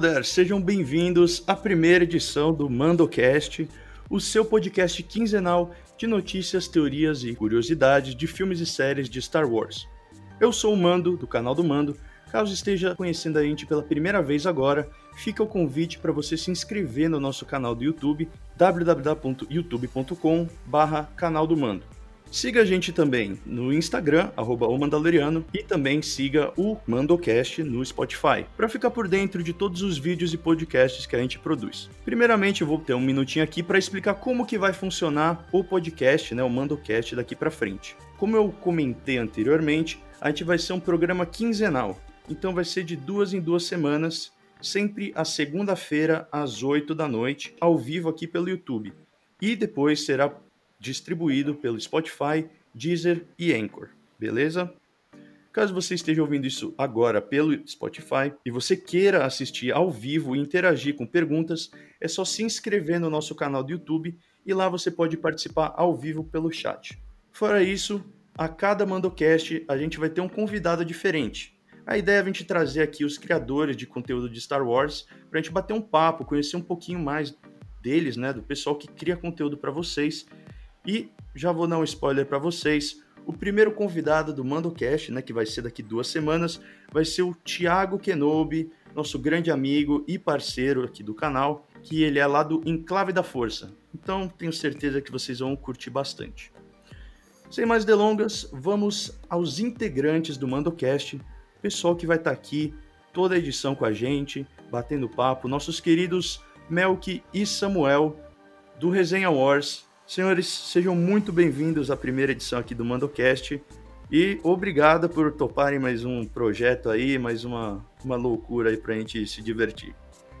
There! Sejam bem-vindos à primeira edição do MandoCast, o seu podcast quinzenal de notícias, teorias e curiosidades de filmes e séries de Star Wars. Eu sou o Mando, do canal do Mando. Caso esteja conhecendo a gente pela primeira vez agora, fica o convite para você se inscrever no nosso canal do YouTube, www.youtube.com/canal do Mando. Siga a gente também no Instagram, arroba o Mandaloriano, e também siga o Mandocast no Spotify, para ficar por dentro de todos os vídeos e podcasts que a gente produz. Primeiramente, eu vou ter um minutinho aqui para explicar como que vai funcionar o podcast, né, o Mandocast daqui para frente. Como eu comentei anteriormente, a gente vai ser um programa quinzenal, então vai ser de duas em duas semanas, sempre a segunda-feira às 8 da noite, ao vivo aqui pelo YouTube. E depois será distribuído pelo Spotify, Deezer e Anchor, beleza? Caso você esteja ouvindo isso agora pelo Spotify e você queira assistir ao vivo e interagir com perguntas, é só se inscrever no nosso canal do YouTube e lá você pode participar ao vivo pelo chat. Fora isso, a cada Mandocast a gente vai ter um convidado diferente. A ideia é a gente trazer aqui os criadores de conteúdo de Star Wars para a gente bater um papo, conhecer um pouquinho mais deles, né, do pessoal que cria conteúdo para vocês e já vou dar um spoiler para vocês. O primeiro convidado do MandoCast, né, que vai ser daqui duas semanas, vai ser o Thiago Kenobi, nosso grande amigo e parceiro aqui do canal, que ele é lá do Enclave da Força. Então tenho certeza que vocês vão curtir bastante. Sem mais delongas, vamos aos integrantes do MandoCast, pessoal que vai estar tá aqui toda a edição com a gente, batendo papo, nossos queridos Melk e Samuel do Resenha Wars, Senhores, sejam muito bem-vindos à primeira edição aqui do MandoCast e obrigado por toparem mais um projeto aí, mais uma, uma loucura aí pra gente se divertir.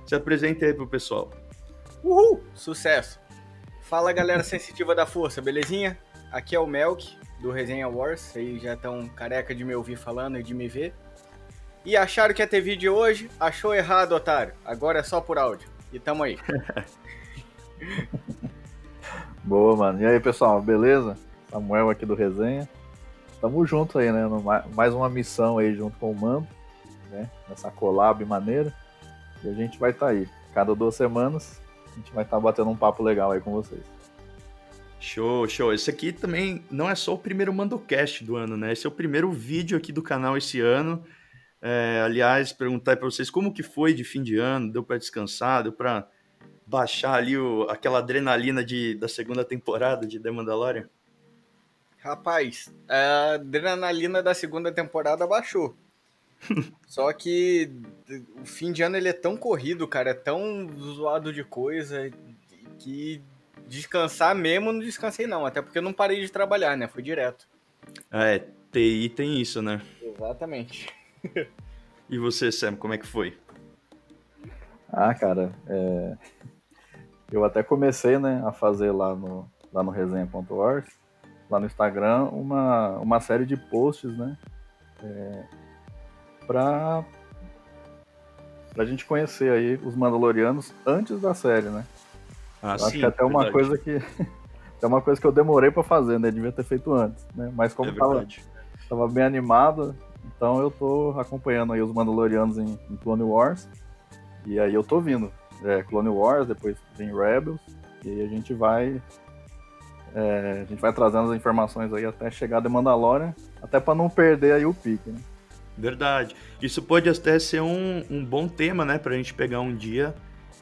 Se apresente aí pro pessoal. Uhul! Sucesso! Fala galera sensitiva da força, belezinha? Aqui é o Melk, do Resenha Wars, vocês já estão careca de me ouvir falando e de me ver. E acharam que ia ter vídeo hoje? Achou errado, otário. Agora é só por áudio. E tamo aí. Boa, mano. E aí, pessoal, beleza? Samuel aqui do Resenha. Tamo junto aí, né? Mais uma missão aí junto com o Mando, né? Nessa collab maneira. E a gente vai estar tá aí. Cada duas semanas a gente vai estar tá batendo um papo legal aí com vocês. Show, show. Esse aqui também não é só o primeiro MandoCast do ano, né? Esse é o primeiro vídeo aqui do canal esse ano. É, aliás, perguntar para vocês como que foi de fim de ano, deu para descansar, deu para baixar ali o, aquela adrenalina de, da segunda temporada de The Mandalorian? Rapaz, a adrenalina da segunda temporada baixou. Só que o fim de ano ele é tão corrido, cara, é tão zoado de coisa que descansar mesmo não descansei não, até porque eu não parei de trabalhar, né? Foi direto. É, TI tem isso, né? Exatamente. e você, Sam, como é que foi? Ah, cara, é... Eu até comecei, né, a fazer lá no, lá no resenha.org, lá no Instagram, uma, uma série de posts, né, é, pra, pra gente conhecer aí os Mandalorianos antes da série, né. Ah, eu sim, acho que é até uma coisa que é uma coisa que eu demorei para fazer, né, devia ter feito antes, né, mas como é tava, tava bem animado, então eu tô acompanhando aí os Mandalorianos em, em Clone Wars, e aí eu tô vindo é, Clone Wars, depois vem Rebels, e aí a gente vai. É, a gente vai trazendo as informações aí até chegar de Mandalorian, até para não perder aí o pique, né? Verdade. Isso pode até ser um, um bom tema, né, pra gente pegar um dia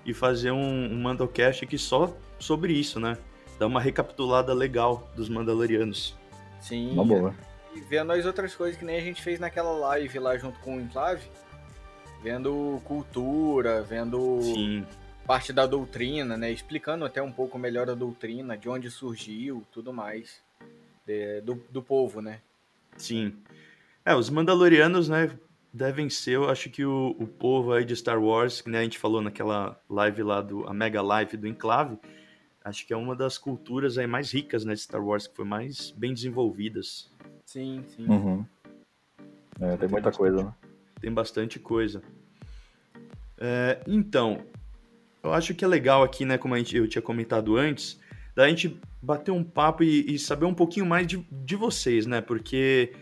e fazer um, um Mandocast aqui só sobre isso, né? Dar uma recapitulada legal dos Mandalorianos. Sim. Uma boa. E vendo as outras coisas que nem a gente fez naquela live lá junto com o Enclave, vendo cultura, vendo Sim. parte da doutrina, né? Explicando até um pouco melhor a doutrina, de onde surgiu, tudo mais de, do, do povo, né? Sim. É, os Mandalorianos, né, devem ser, eu acho que o, o povo aí de Star Wars, que né, a gente falou naquela live lá, do, a mega live do Enclave, acho que é uma das culturas aí mais ricas, né, de Star Wars, que foi mais bem desenvolvidas. Sim, sim. Uhum. É, tem muita coisa, né? Tem bastante coisa. É, então, eu acho que é legal aqui, né, como gente, eu tinha comentado antes, da gente bater um papo e, e saber um pouquinho mais de, de vocês, né? Porque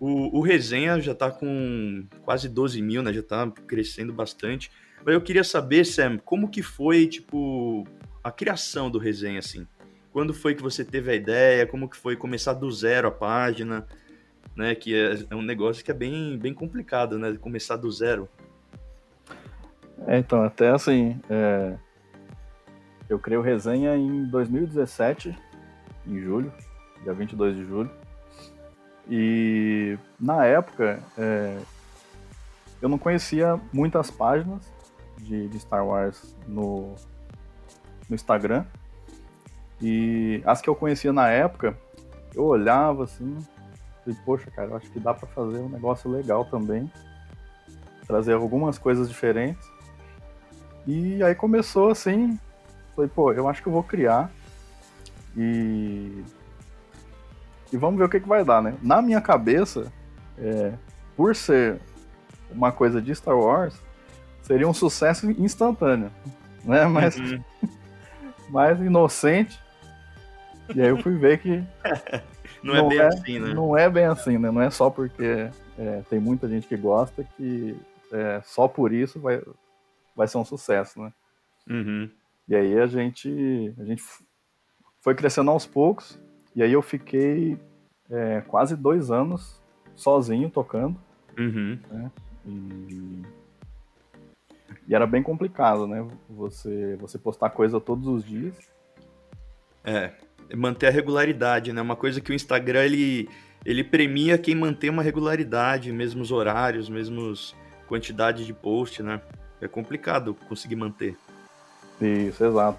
O, o Resenha já tá com quase 12 mil, né? Já tá crescendo bastante. Mas eu queria saber, Sam, como que foi, tipo, a criação do Resenha, assim? Quando foi que você teve a ideia? Como que foi começar do zero a página? Né, que é, é um negócio que é bem, bem complicado, né? Começar do zero. É, então, até assim, é... eu criei o Resenha em 2017, em julho, dia 22 de julho. E na época, é... eu não conhecia muitas páginas de, de Star Wars no, no Instagram. E as que eu conhecia na época, eu olhava assim, e poxa, cara, eu acho que dá para fazer um negócio legal também, trazer algumas coisas diferentes. E aí começou assim, falei, pô, eu acho que eu vou criar e e vamos ver o que, que vai dar, né? Na minha cabeça, é, por ser uma coisa de Star Wars, seria um sucesso instantâneo, né? Mas uhum. mais inocente. E aí eu fui ver que não, é não, é bem é, assim, né? Não é bem assim, né? Não é só porque é, tem muita gente que gosta que é, só por isso vai, vai ser um sucesso, né? Uhum. E aí a gente, a gente foi crescendo aos poucos, e aí eu fiquei é, quase dois anos sozinho tocando. Uhum. Né? E, e, era bem complicado, né? Você, você postar coisa todos os dias. É, manter a regularidade, né? Uma coisa que o Instagram ele, ele premia quem mantém uma regularidade, mesmos horários, mesmos quantidade de post, né? É complicado conseguir manter. Isso, exato.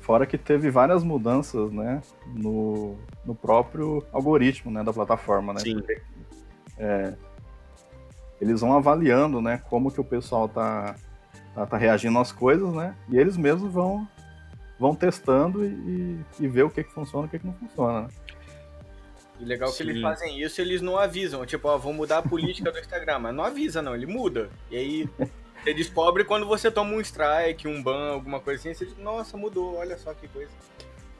Fora que teve várias mudanças, né, no, no próprio algoritmo, né, da plataforma, né? Sim. Porque, é, eles vão avaliando, né, como que o pessoal tá, tá, tá, reagindo às coisas, né, e eles mesmos vão, vão testando e, e ver o que que funciona e o que que não funciona, né? E legal Sim. que eles fazem isso, eles não avisam, tipo, ó, vão mudar a política do Instagram, mas não avisa não, ele muda. E aí Você descobre quando você toma um strike, um ban, alguma coisa assim, você diz, nossa, mudou, olha só que coisa.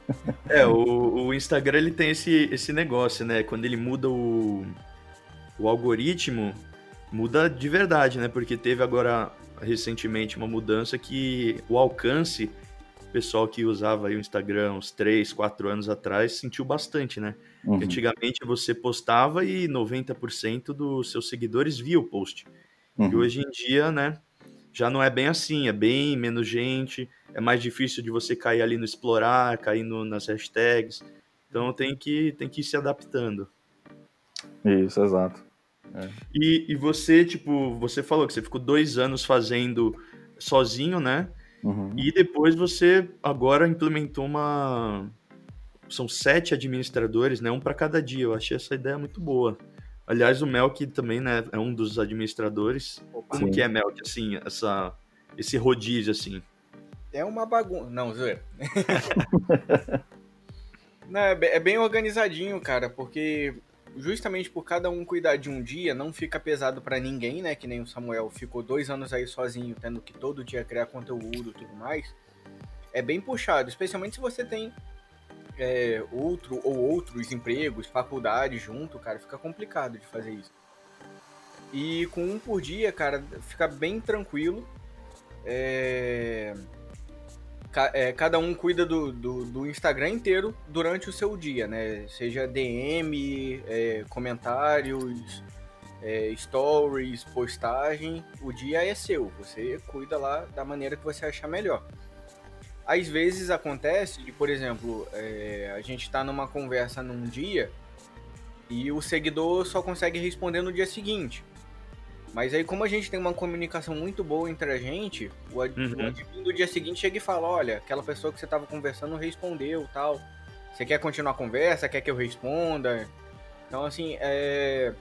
É, o, o Instagram ele tem esse, esse negócio, né? Quando ele muda o, o algoritmo, muda de verdade, né? Porque teve agora recentemente uma mudança que o alcance, o pessoal que usava aí o Instagram uns 3, 4 anos atrás, sentiu bastante, né? Uhum. Antigamente você postava e 90% dos seus seguidores via o post. Uhum. E hoje em dia, né, já não é bem assim, é bem menos gente, é mais difícil de você cair ali no explorar, cair no, nas hashtags. Então tem que, tem que ir se adaptando. Isso, exato. É. E, e você, tipo, você falou que você ficou dois anos fazendo sozinho, né? Uhum. E depois você agora implementou uma. São sete administradores, né? Um para cada dia. Eu achei essa ideia muito boa. Aliás, o Melk também, né, é um dos administradores. Como Sim. que é, Melk, assim, essa, esse rodízio, assim? É uma bagunça. Não, zoeira. não, é, é bem organizadinho, cara, porque justamente por cada um cuidar de um dia, não fica pesado para ninguém, né? Que nem o Samuel ficou dois anos aí sozinho, tendo que todo dia criar conteúdo e tudo mais. É bem puxado, especialmente se você tem é, outro ou outros empregos, faculdade junto, cara, fica complicado de fazer isso. E com um por dia, cara, fica bem tranquilo. É... É, cada um cuida do, do, do, Instagram inteiro durante o seu dia, né? Seja DM, é, comentários, é, stories, postagem, o dia é seu. Você cuida lá da maneira que você achar melhor. Às vezes acontece de, por exemplo, é, a gente está numa conversa num dia e o seguidor só consegue responder no dia seguinte. Mas aí, como a gente tem uma comunicação muito boa entre a gente, o, ad uhum. o admin do dia seguinte chega e fala: olha, aquela pessoa que você estava conversando respondeu tal. Você quer continuar a conversa? Quer que eu responda? Então, assim, é...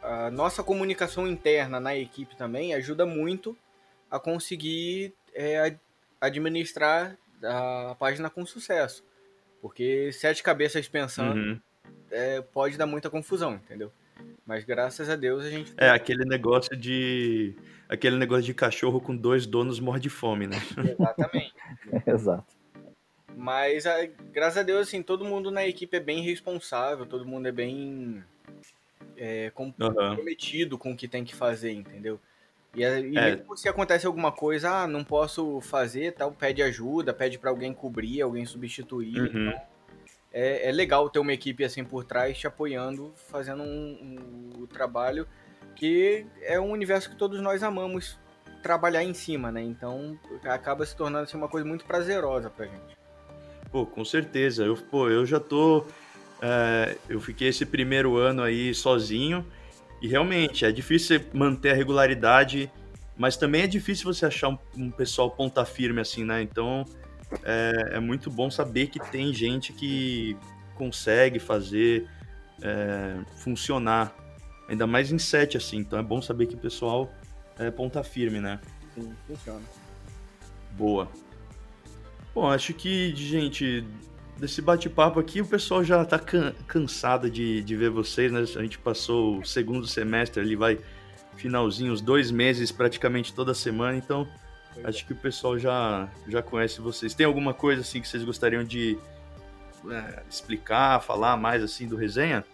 a, a nossa comunicação interna na equipe também ajuda muito a conseguir é, administrar a página com sucesso. Porque sete cabeças pensando uhum. é, pode dar muita confusão, entendeu? Mas graças a Deus a gente. É aquele negócio de. Aquele negócio de cachorro com dois donos morre de fome, né? Exatamente. Exato. Mas graças a Deus, assim, todo mundo na equipe é bem responsável, todo mundo é bem. é, comprometido uhum. com o que tem que fazer, entendeu? E, e é. se acontece alguma coisa, ah, não posso fazer, tal, pede ajuda, pede para alguém cobrir, alguém substituir. Uhum. Então, é, é, legal ter uma equipe assim por trás te apoiando, fazendo um, um, um trabalho que é um universo que todos nós amamos trabalhar em cima, né? Então acaba se tornando assim, uma coisa muito prazerosa pra gente. Pô, com certeza. Eu, pô, eu já tô. É, eu fiquei esse primeiro ano aí sozinho. E realmente é difícil manter a regularidade, mas também é difícil você achar um, um pessoal ponta firme assim, né? Então é, é, muito bom saber que tem gente que consegue fazer é, funcionar, ainda mais em set assim. Então é bom saber que o pessoal é ponta firme, né? Sim, funciona. Boa. Bom, acho que, gente, desse bate-papo aqui, o pessoal já tá can cansado de, de ver vocês, né? A gente passou o segundo semestre ali, vai finalzinho, uns dois meses praticamente toda semana, então pois acho é. que o pessoal já, já conhece vocês. Tem alguma coisa assim que vocês gostariam de é, explicar, falar mais assim do resenha?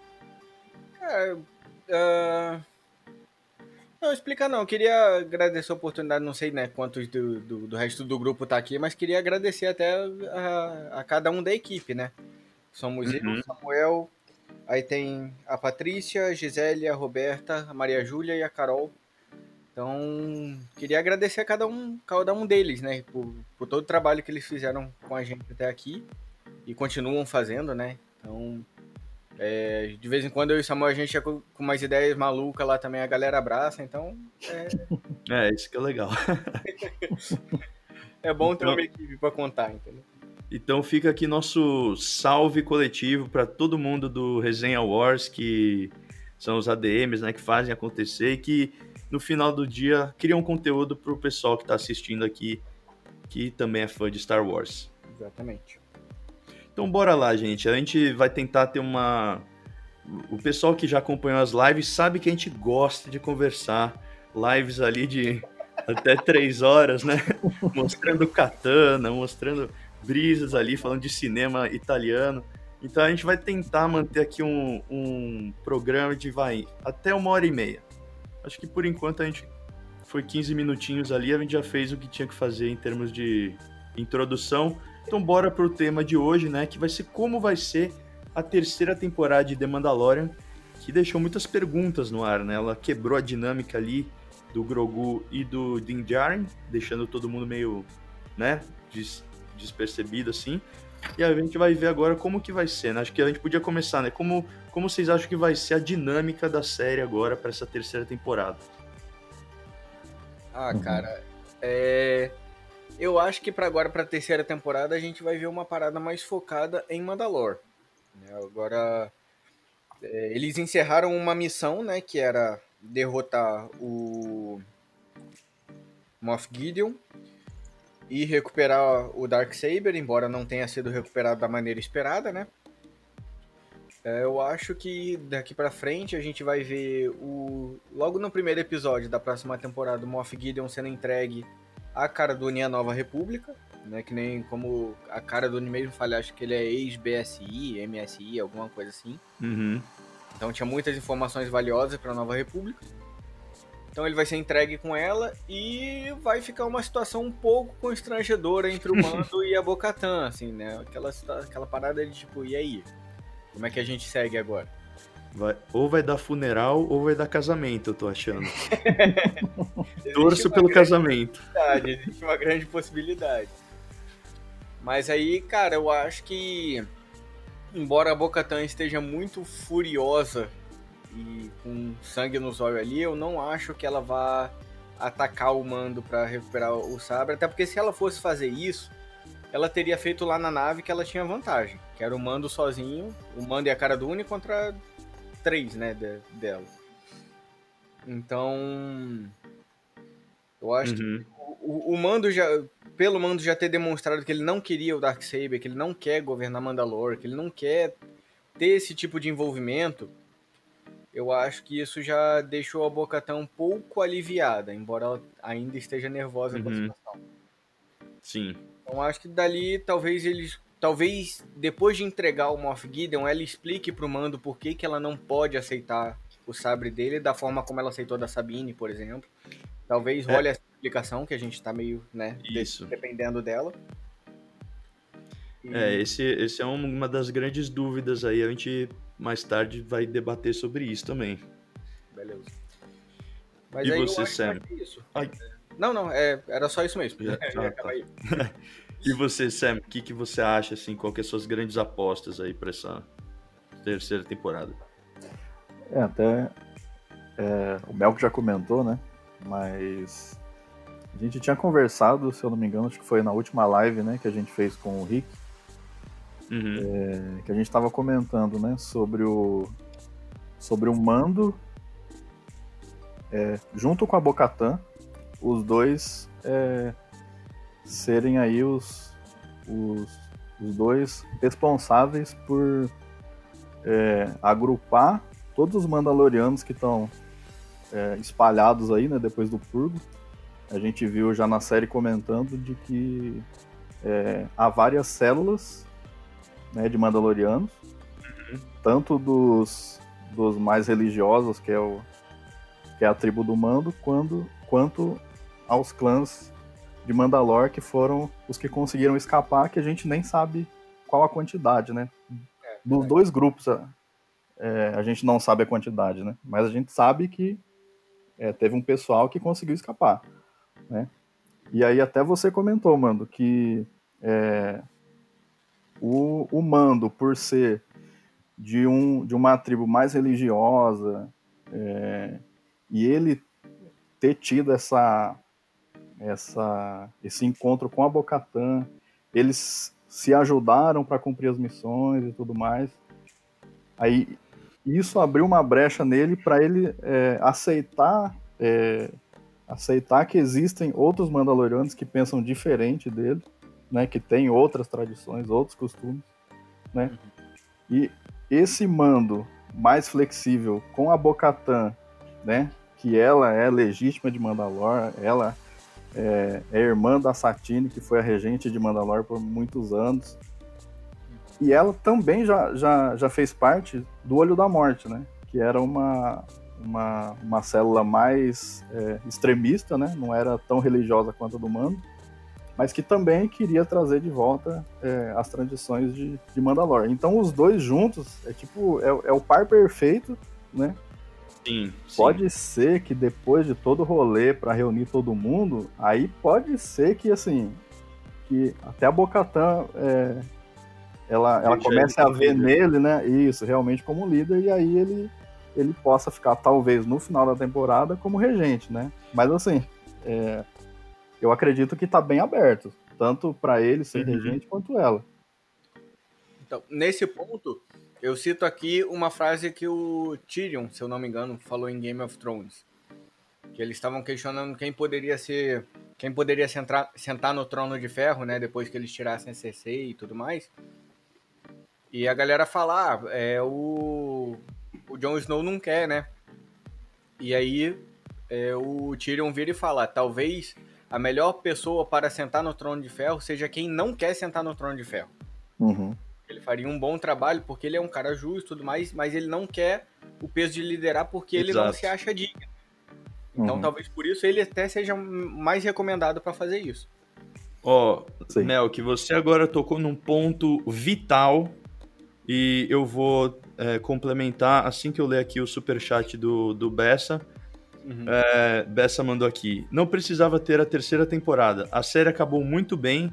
É, uh, não, explica não. Eu queria agradecer a oportunidade, não sei né, quantos do, do, do resto do grupo tá aqui, mas queria agradecer até a, a cada um da equipe, né? Somos uhum. eu, Samuel, aí tem a Patrícia, a Gisele, a Roberta, a Maria Júlia e a Carol. Então, queria agradecer a cada um, cada um deles, né? Por, por todo o trabalho que eles fizeram com a gente até aqui e continuam fazendo, né? Então, é, de vez em quando eu e Samuel a gente é com, com umas ideias malucas lá também, a galera abraça, então. É, é isso que é legal. é bom ter então, uma equipe para contar, entendeu? Então fica aqui nosso salve coletivo para todo mundo do Resenha Wars, que são os ADMs, né, que fazem acontecer e que no final do dia criam conteúdo para o pessoal que está assistindo aqui, que também é fã de Star Wars. Exatamente. Então bora lá, gente. A gente vai tentar ter uma. O pessoal que já acompanhou as lives sabe que a gente gosta de conversar. Lives ali de até três horas, né? mostrando katana, mostrando brisas ali, falando de cinema italiano. Então a gente vai tentar manter aqui um, um programa de vai até uma hora e meia. Acho que por enquanto a gente foi 15 minutinhos ali, a gente já fez o que tinha que fazer em termos de introdução. Então bora pro tema de hoje, né, que vai ser como vai ser a terceira temporada de The Mandalorian, que deixou muitas perguntas no ar, né? Ela quebrou a dinâmica ali do Grogu e do Din Djarin, deixando todo mundo meio, né, des despercebido assim. E a gente vai ver agora como que vai ser, né? Acho que a gente podia começar, né? Como, como vocês acham que vai ser a dinâmica da série agora para essa terceira temporada? Ah, cara, é eu acho que para agora, para a terceira temporada, a gente vai ver uma parada mais focada em Mandalore. Né? Agora, é, eles encerraram uma missão, né, que era derrotar o Moff Gideon e recuperar o Dark Saber, embora não tenha sido recuperado da maneira esperada, né? É, eu acho que daqui para frente a gente vai ver o logo no primeiro episódio da próxima temporada o Moff Gideon sendo entregue a cara do Unia Nova República, né? Que nem como a cara do Uni mesmo fala, acho que ele é ex-BSI, MSI, alguma coisa assim. Uhum. Então tinha muitas informações valiosas para a Nova República. Então ele vai ser entregue com ela e vai ficar uma situação um pouco constrangedora entre o Mando e a Bocatan, assim, né? Aquela, aquela parada de tipo, e aí? Como é que a gente segue agora? Vai, ou vai dar funeral ou vai dar casamento, eu tô achando. Torço pelo casamento. Existe uma grande possibilidade. Mas aí, cara, eu acho que embora a Bocatan esteja muito furiosa e com sangue nos olhos ali, eu não acho que ela vá atacar o mando para recuperar o sabre, até porque se ela fosse fazer isso, ela teria feito lá na nave que ela tinha vantagem, que era o mando sozinho, o mando e a cara do Uni contra três, né, de, dela. Então, eu acho uhum. que o, o, Mando já, pelo Mando já ter demonstrado que ele não queria o Darksaber, que ele não quer governar Mandalore, que ele não quer ter esse tipo de envolvimento, eu acho que isso já deixou a Bocatã um pouco aliviada, embora ela ainda esteja nervosa uhum. com a uhum. situação. Sim. Então acho que dali talvez eles talvez depois de entregar o Moff Gideon, ela explique pro Mando por que, que ela não pode aceitar o sabre dele da forma como ela aceitou da Sabine, por exemplo. Talvez role é. essa explicação que a gente tá meio, né, Isso. dependendo dela. E... É, esse, esse é uma das grandes dúvidas aí, a gente mais tarde vai debater sobre isso também. Beleza. Mas e você, Sam? Não, não, é, era só isso mesmo. Já, ah, tá. e você, Sam, o que, que você acha, assim, qual que são as suas grandes apostas aí para essa terceira temporada? É, até é, o Melco já comentou, né? Mas a gente tinha conversado, se eu não me engano, acho que foi na última live, né, que a gente fez com o Rick, uhum. é, que a gente estava comentando, né, sobre o sobre o Mando é, junto com a Bocatan, os dois é, serem aí os, os, os, dois responsáveis por é, agrupar todos os Mandalorianos que estão é, espalhados aí, né, depois do Purgo. A gente viu já na série comentando de que é, há várias células né, de Mandalorianos, tanto dos, dos mais religiosos, que é, o, que é a tribo do Mando, quando, quanto aos clãs de Mandalor, que foram os que conseguiram escapar, que a gente nem sabe qual a quantidade, né? É, Dos dois grupos, é, a gente não sabe a quantidade, né? Mas a gente sabe que é, teve um pessoal que conseguiu escapar, né? E aí até você comentou, Mando, que é, o, o Mando, por ser de, um, de uma tribo mais religiosa, é, e ele ter tido essa, essa, esse encontro com a Bocatã, eles se ajudaram para cumprir as missões e tudo mais. Aí isso abriu uma brecha nele para ele é, aceitar é, aceitar que existem outros Mandalorianos que pensam diferente dele, né, que tem outras tradições, outros costumes, né? E esse mando mais flexível com a Bocatan, né, que ela é legítima de Mandalor, ela é, é irmã da Satine, que foi a regente de Mandalor por muitos anos, e ela também já, já, já fez parte do Olho da Morte, né? Que era uma, uma, uma célula mais é, extremista, né? Não era tão religiosa quanto a do Mando, mas que também queria trazer de volta é, as tradições de, de Mandalor. Então os dois juntos é tipo é, é o par perfeito, né? Sim, sim. Pode ser que depois de todo o rolê para reunir todo mundo, aí pode ser que assim que até a Bocatã é, ela, ela começa a ver nele, né? Isso, realmente como líder, e aí ele, ele possa ficar, talvez, no final da temporada, como regente, né? Mas assim, é, eu acredito que tá bem aberto, tanto para ele ser uhum. regente quanto ela. Então, nesse ponto, eu cito aqui uma frase que o Tyrion, se eu não me engano, falou em Game of Thrones. Que eles estavam questionando quem poderia ser. Quem poderia sentar, sentar no trono de ferro, né? Depois que eles tirassem a CC e tudo mais. E a galera fala, ah, é, o, o Jon Snow não quer, né? E aí é, o Tyrion vira e fala, talvez a melhor pessoa para sentar no Trono de Ferro seja quem não quer sentar no Trono de Ferro. Uhum. Ele faria um bom trabalho porque ele é um cara justo e tudo mais, mas ele não quer o peso de liderar porque Exato. ele não se acha digno. Então uhum. talvez por isso ele até seja mais recomendado para fazer isso. Ó, oh, Mel, que você agora tocou num ponto vital e eu vou é, complementar assim que eu ler aqui o super chat do, do Bessa. Uhum. É, Bessa mandou aqui. Não precisava ter a terceira temporada. A série acabou muito bem.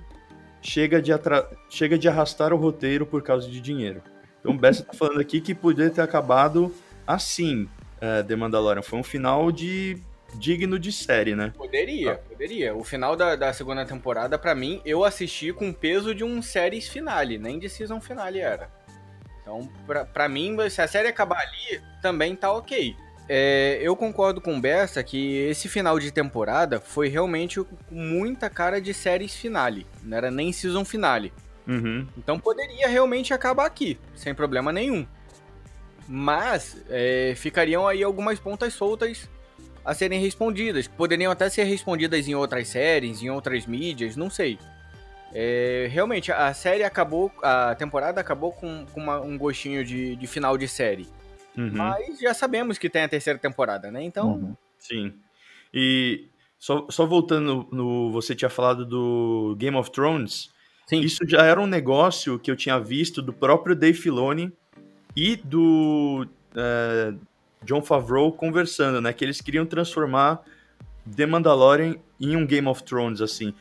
Chega de, atra... Chega de arrastar o roteiro por causa de dinheiro. Então, Bessa tá falando aqui que poderia ter acabado assim, é, The Mandalorian. Foi um final de digno de série, né? Poderia, ah. poderia. O final da, da segunda temporada, para mim, eu assisti com peso de um séries finale, nem de season finale era. Então, pra, pra mim, se a série acabar ali, também tá ok. É, eu concordo com o Bessa que esse final de temporada foi realmente muita cara de séries finale. Não era nem season finale. Uhum. Então poderia realmente acabar aqui, sem problema nenhum. Mas é, ficariam aí algumas pontas soltas a serem respondidas. Poderiam até ser respondidas em outras séries, em outras mídias, não sei. É, realmente, a série acabou, a temporada acabou com, com uma, um gostinho de, de, final de série. Uhum. Mas já sabemos que tem a terceira temporada, né? Então. Uhum. Sim. E só, só voltando no. Você tinha falado do Game of Thrones. Sim. Isso já era um negócio que eu tinha visto do próprio Dave Filoni e do é, John Favreau conversando, né? Que eles queriam transformar The Mandalorian em um Game of Thrones, assim.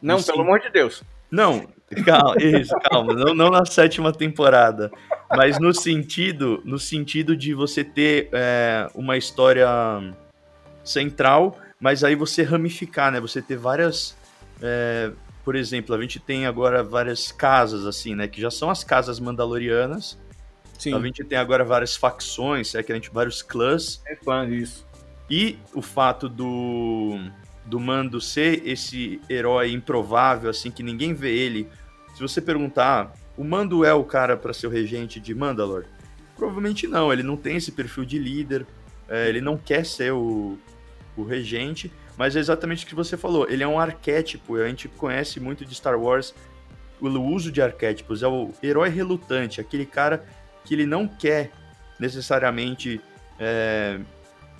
Não, assim, pelo amor de Deus. Não, calma, isso, calma, não, não, na sétima temporada, mas no sentido, no sentido de você ter é, uma história central, mas aí você ramificar, né? Você ter várias, é, por exemplo, a gente tem agora várias casas assim, né? Que já são as casas mandalorianas. Sim. A gente tem agora várias facções, é que a gente vários clãs. É fã disso. E o fato do do Mando ser esse herói improvável, assim, que ninguém vê ele. Se você perguntar, o Mando é o cara para ser o regente de Mandalor? Provavelmente não, ele não tem esse perfil de líder, é, ele não quer ser o, o regente, mas é exatamente o que você falou, ele é um arquétipo, a gente conhece muito de Star Wars o uso de arquétipos, é o herói relutante, aquele cara que ele não quer necessariamente é,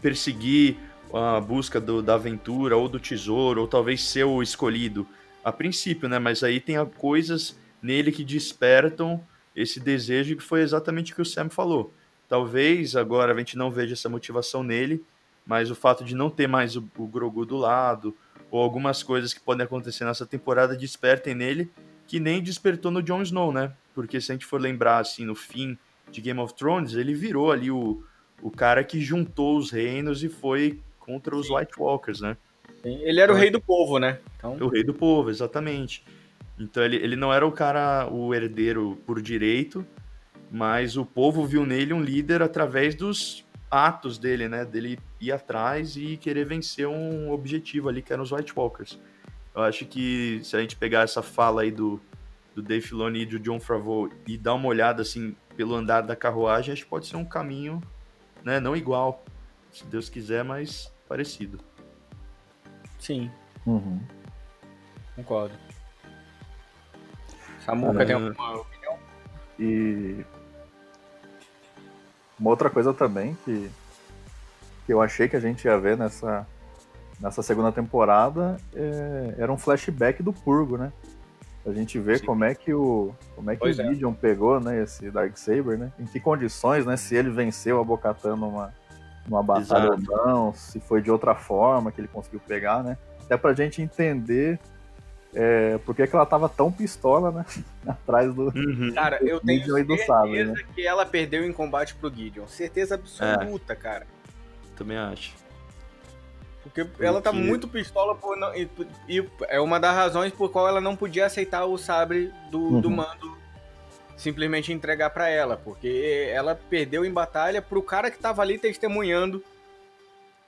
perseguir a busca do, da aventura ou do tesouro, ou talvez ser o escolhido a princípio, né? Mas aí tem coisas nele que despertam esse desejo que foi exatamente o que o Sam falou. Talvez agora a gente não veja essa motivação nele, mas o fato de não ter mais o, o Grogu do lado, ou algumas coisas que podem acontecer nessa temporada despertem nele, que nem despertou no Jon Snow, né? Porque se a gente for lembrar, assim, no fim de Game of Thrones, ele virou ali o, o cara que juntou os reinos e foi contra os White Walkers, né? Ele era então, o rei do povo, né? Então... O rei do povo, exatamente. Então ele, ele não era o cara, o herdeiro por direito, mas o povo viu nele um líder através dos atos dele, né? Dele ir atrás e querer vencer um objetivo ali, que eram os White Walkers. Eu acho que se a gente pegar essa fala aí do, do Dave Filoni e do John Favreau e dar uma olhada assim pelo andar da carruagem, acho que pode ser um caminho, né? Não igual, se Deus quiser, mas parecido. Sim. Uhum. Concordo. Samuca tem alguma opinião? E uma outra coisa também que, que eu achei que a gente ia ver nessa, nessa segunda temporada é, era um flashback do Purgo, né? A gente vê Sim. como é que o como é que pois o é. Gideon pegou, né, esse Darksaber, né? Em que condições, né, se ele venceu a Bocatan numa numa batalha Exato. ou não, se foi de outra forma que ele conseguiu pegar, né? Até pra gente entender é, por que, que ela tava tão pistola, né? Atrás do. Uhum. Cara, eu tenho certeza Sabre, né? que ela perdeu em combate pro Gideon. Certeza absoluta, é. cara. Também acho. Porque, Porque ela tá muito pistola por não, e, e, é uma das razões por qual ela não podia aceitar o sabre do, uhum. do mando simplesmente entregar para ela, porque ela perdeu em batalha pro cara que tava ali testemunhando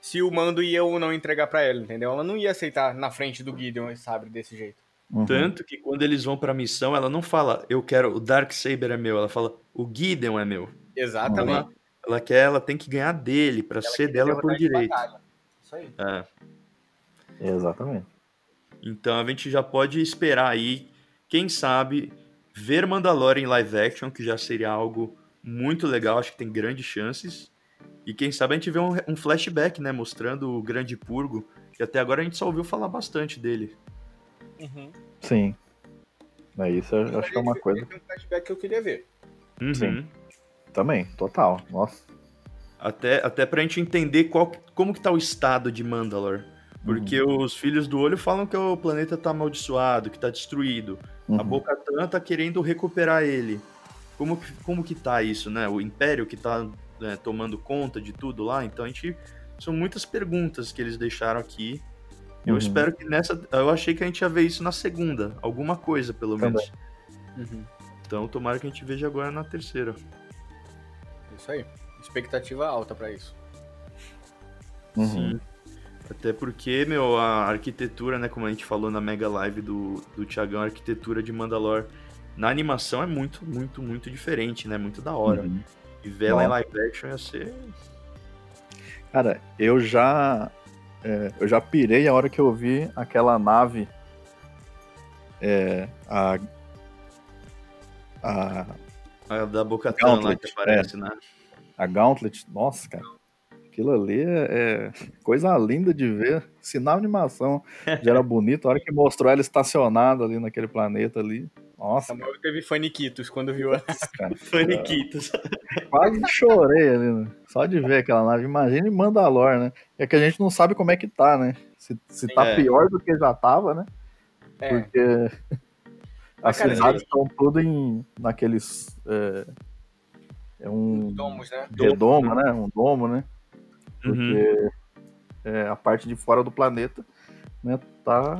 se o mando ia ou não entregar para ela, entendeu? Ela não ia aceitar na frente do Gideon, sabe, desse jeito. Uhum. Tanto que quando eles vão pra missão, ela não fala, eu quero, o Dark Saber é meu, ela fala, o Gideon é meu. Exatamente. Ela, ela quer, ela tem que ganhar dele para ser dela por direito. Isso aí. É. Exatamente. Então a gente já pode esperar aí, quem sabe, ver Mandalorian em live action, que já seria algo muito legal, acho que tem grandes chances. E quem sabe a gente vê um, um flashback, né, mostrando o Grande Purgo, que até agora a gente só ouviu falar bastante dele. Uhum. Sim. É isso, eu acho que é uma coisa. um flashback que eu queria ver. Uhum. Sim. Também, total. Nossa. Até, até pra gente entender qual, como que tá o estado de Mandalor. Porque uhum. os filhos do olho falam que o planeta tá amaldiçoado, que tá destruído. Uhum. A Boca Tan tá querendo recuperar ele. Como que, como que tá isso, né? O Império que tá né, tomando conta de tudo lá. Então a gente. São muitas perguntas que eles deixaram aqui. Eu uhum. espero que nessa. Eu achei que a gente ia ver isso na segunda. Alguma coisa, pelo menos. Uhum. Então tomara que a gente veja agora na terceira. Isso aí. Expectativa alta para isso. Uhum. Sim. Até porque, meu, a arquitetura, né, como a gente falou na Mega Live do, do Thiagão, a arquitetura de Mandalor na animação é muito, muito, muito diferente, né? Muito da hora. Uhum. E ver ela em live action ia ser. Cara, eu já. É, eu já pirei a hora que eu vi aquela nave. É, a. A. A da Boca lá que aparece, é. né? A Gauntlet, nossa, cara. Aquilo ali é, é coisa linda de ver. Sinal animação já era bonito. A hora que mostrou ela estacionada ali naquele planeta ali. Nossa. Samuel teve faniquitos quando viu ela. Faniquitos. Quase chorei ali, né? Só de ver aquela nave. Imagina em Mandalor, né? É que a gente não sabe como é que tá, né? Se, se tá É. pior do que já tava, né? É, Porque as cara, cidades estão tudo em naqueles. É, é um domos, né? redomo, né? Um domo, né? Uhum. Porque é, a parte de fora do planeta né, tá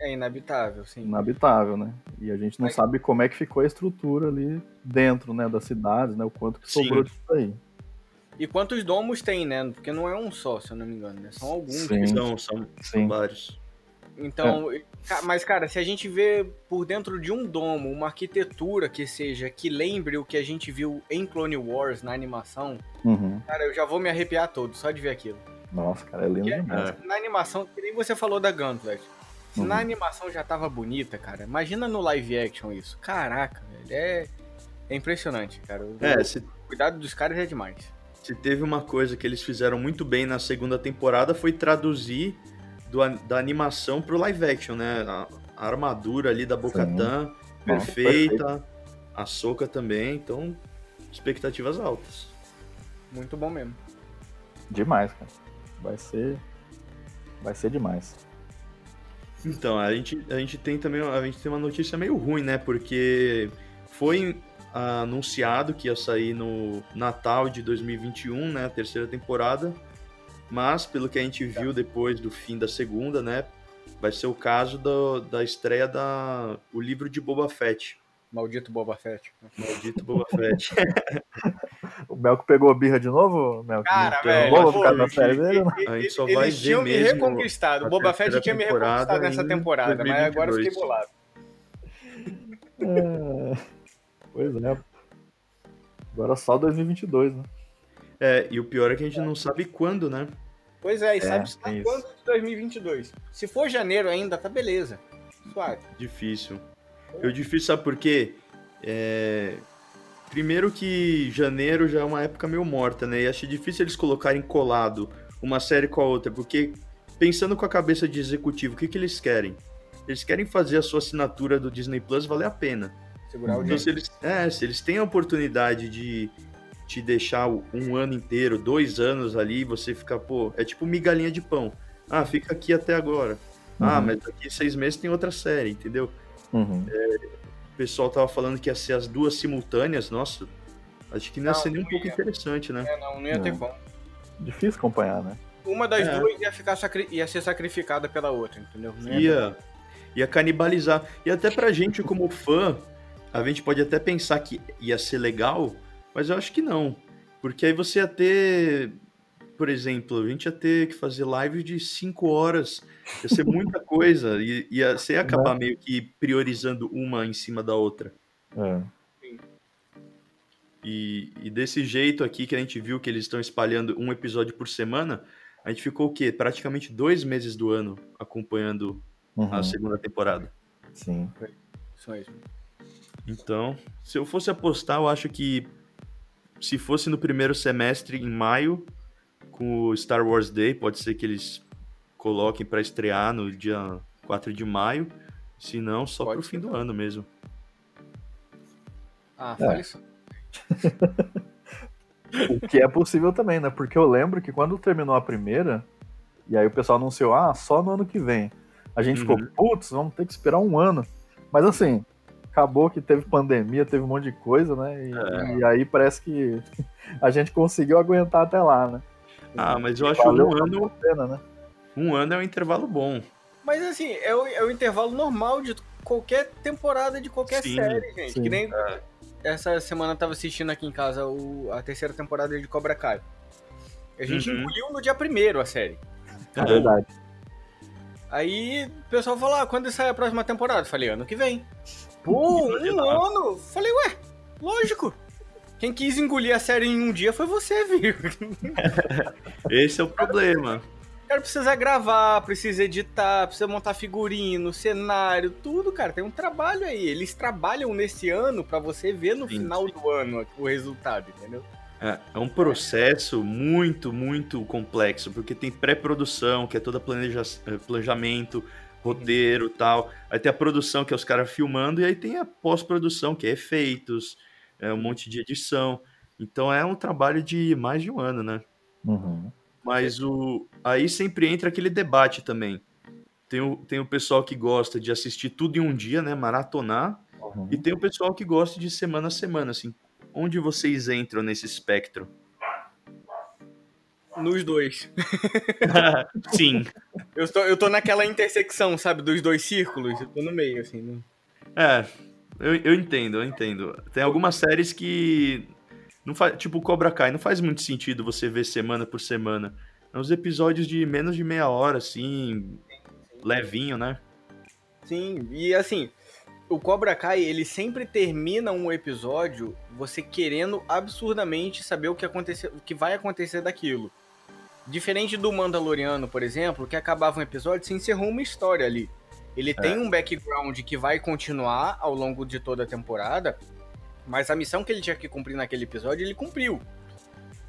É inabitável, sim. inabitável, né? E a gente não Mas- sabe como é que ficou a estrutura ali dentro, né, das cidades, né? O quanto que Sim. sobrou disso aí. E quantos domos tem, né? Porque não é um só, se eu não me engano, né? São alguns. Sim. São, são Sim. vários. Então, ca- mas cara, se a gente vê por dentro de um domo uma arquitetura que seja que lembre o que a gente viu em Clone Wars na animação, Uhum. cara, eu já vou me arrepiar todo só de ver aquilo. Nossa, cara, é lindo é- demais. É. Na animação, que nem você falou da Gauntlet. Se Uhum. na animação já tava bonita, cara, imagina no live action isso. Caraca, velho, é, é impressionante, cara. O, É, se, o cuidado dos caras é demais. se teve uma coisa que eles fizeram muito bem na segunda temporada foi traduzir do da animação pro live action, né? A, a armadura ali da Bocatan, perfeita, a Soca também, então expectativas altas. Muito bom mesmo. Demais, cara. Vai ser. Vai ser demais. Então, a gente, a gente tem também a gente tem uma notícia meio ruim, né? Porque foi anunciado que ia sair no Natal de 2021, né? A terceira temporada. Mas, pelo que a gente viu depois do fim da segunda, né? Vai ser o caso do- da estreia da o livro de Boba Fett. Maldito Boba Fett. Maldito Boba Fett. O Melco pegou a birra de novo, Melco? Cara, Então, velho. vamos pô, ficar na eles- série dele, né? A gente só eles vai tinham ver me mesmo reconquistado. O Boba Fett tinha me reconquistado nessa em temporada, mas agora eu fiquei 2022. bolado. É... Pois é. Agora só 2022, né? É, e o pior é que a gente não sabe quando, né? Pois é, e É, sabe se tá isso. quando de 2022? Se for janeiro ainda, tá beleza. Suave. Difícil. Eu difícil, sabe por quê? É, Primeiro que janeiro já é uma época meio morta, né? E acho difícil eles colocarem colado uma série com a outra, porque pensando com a cabeça de executivo, o que, que eles querem? Eles querem fazer a sua assinatura do Disney Plus valer a pena. Segurar o Então, se eles, é, se eles têm a oportunidade de te deixar um ano inteiro, dois anos ali, você fica, pô, é tipo migalhinha de pão. Ah, fica aqui até agora. Ah, Uhum. mas daqui seis meses tem outra série, entendeu? Uhum. O pessoal tava falando que ia ser as duas simultâneas, nossa. Acho que não ia Não, ser nem um pouco ia. interessante, né? É, não, não ia ter Não. como. Difícil acompanhar, né? Uma das É. duas ia, ficar sacri- ia ser sacrificada pela outra, entendeu? Não ia ter Ia, ia canibalizar. E até pra gente, como fã, a gente pode até pensar que ia ser legal, mas eu acho que não. Porque aí você ia ter, por exemplo, a gente ia ter que fazer live de 5 horas. Ia ser muita coisa. E ia, você ia acabar meio que priorizando uma em cima da outra. É. E, e desse jeito aqui que a gente viu que eles estão espalhando um episódio por semana, a gente ficou o quê? Praticamente dois meses do ano acompanhando Uhum. a segunda temporada. Sim. Isso mesmo. Então, se eu fosse apostar, eu acho que se fosse no primeiro semestre, em maio, com o Star Wars Day, pode ser que eles coloquem para estrear no dia 4 de maio. Se não, só Pode pro ser fim do ano mesmo. Ah, É. fale isso. O que é possível também, né? Porque eu lembro que quando terminou a primeira, e aí o pessoal anunciou, ah, só no ano que vem. A gente Uhum. ficou, putz, vamos ter que esperar um ano. Mas assim, acabou que teve pandemia, teve um monte de coisa, né? E, É. e aí parece que a gente conseguiu aguentar até lá, né? Ah, mas eu acho Valeu um a ano, pena, né? um ano é um intervalo bom. Mas assim, é o, é o intervalo normal de qualquer temporada de qualquer Sim, série, gente. sim. Que nem essa semana eu tava assistindo aqui em casa o- a terceira temporada de Cobra Kai. A gente Uhum. engoliu no dia primeiro a série. É verdade. Aí o pessoal falou: ah, quando sai a próxima temporada? Eu falei, ano que vem. Pô, um ano? Falei, ué, lógico. Quem quis engolir a série em um dia foi você, viu? Esse é o problema. O cara precisa gravar, precisa editar, precisa montar figurino, cenário, tudo, cara. Tem um trabalho aí. Eles trabalham nesse ano pra você ver no Sim, final do ano o resultado, entendeu? É, é um processo muito, muito complexo, porque tem pré-produção, que é toda planeja eh, planejamento, roteiro tal. Aí tem a produção, que é os caras filmando, e aí tem a pós-produção, que é efeitos, é um monte de edição. Então é um trabalho de mais de um ano, né? Uhum. Mas o aí sempre entra aquele debate também. Tem o, tem o pessoal que gosta de assistir tudo em um dia, né? Maratonar. Uhum. E tem o pessoal que gosta de semana a semana, assim. Onde vocês entram nesse espectro? Nos dois. Sim. Eu tô, eu tô naquela intersecção, sabe, dos dois círculos. Eu tô no meio, assim. Né? É, eu, eu entendo, eu entendo. Tem algumas séries que. Não faz, tipo Cobra Kai, não faz muito sentido você ver semana por semana. É uns episódios de menos de meia hora, assim. Levinho, né? Sim, e assim, o Cobra Kai, ele sempre termina um episódio você querendo absurdamente saber o que, aconteceu, o que vai acontecer daquilo. Diferente do Mandaloriano, por exemplo, que acabava um episódio e se encerrou uma história ali. Ele tem um background que vai continuar ao longo de toda a temporada, mas a missão que ele tinha que cumprir naquele episódio, ele cumpriu.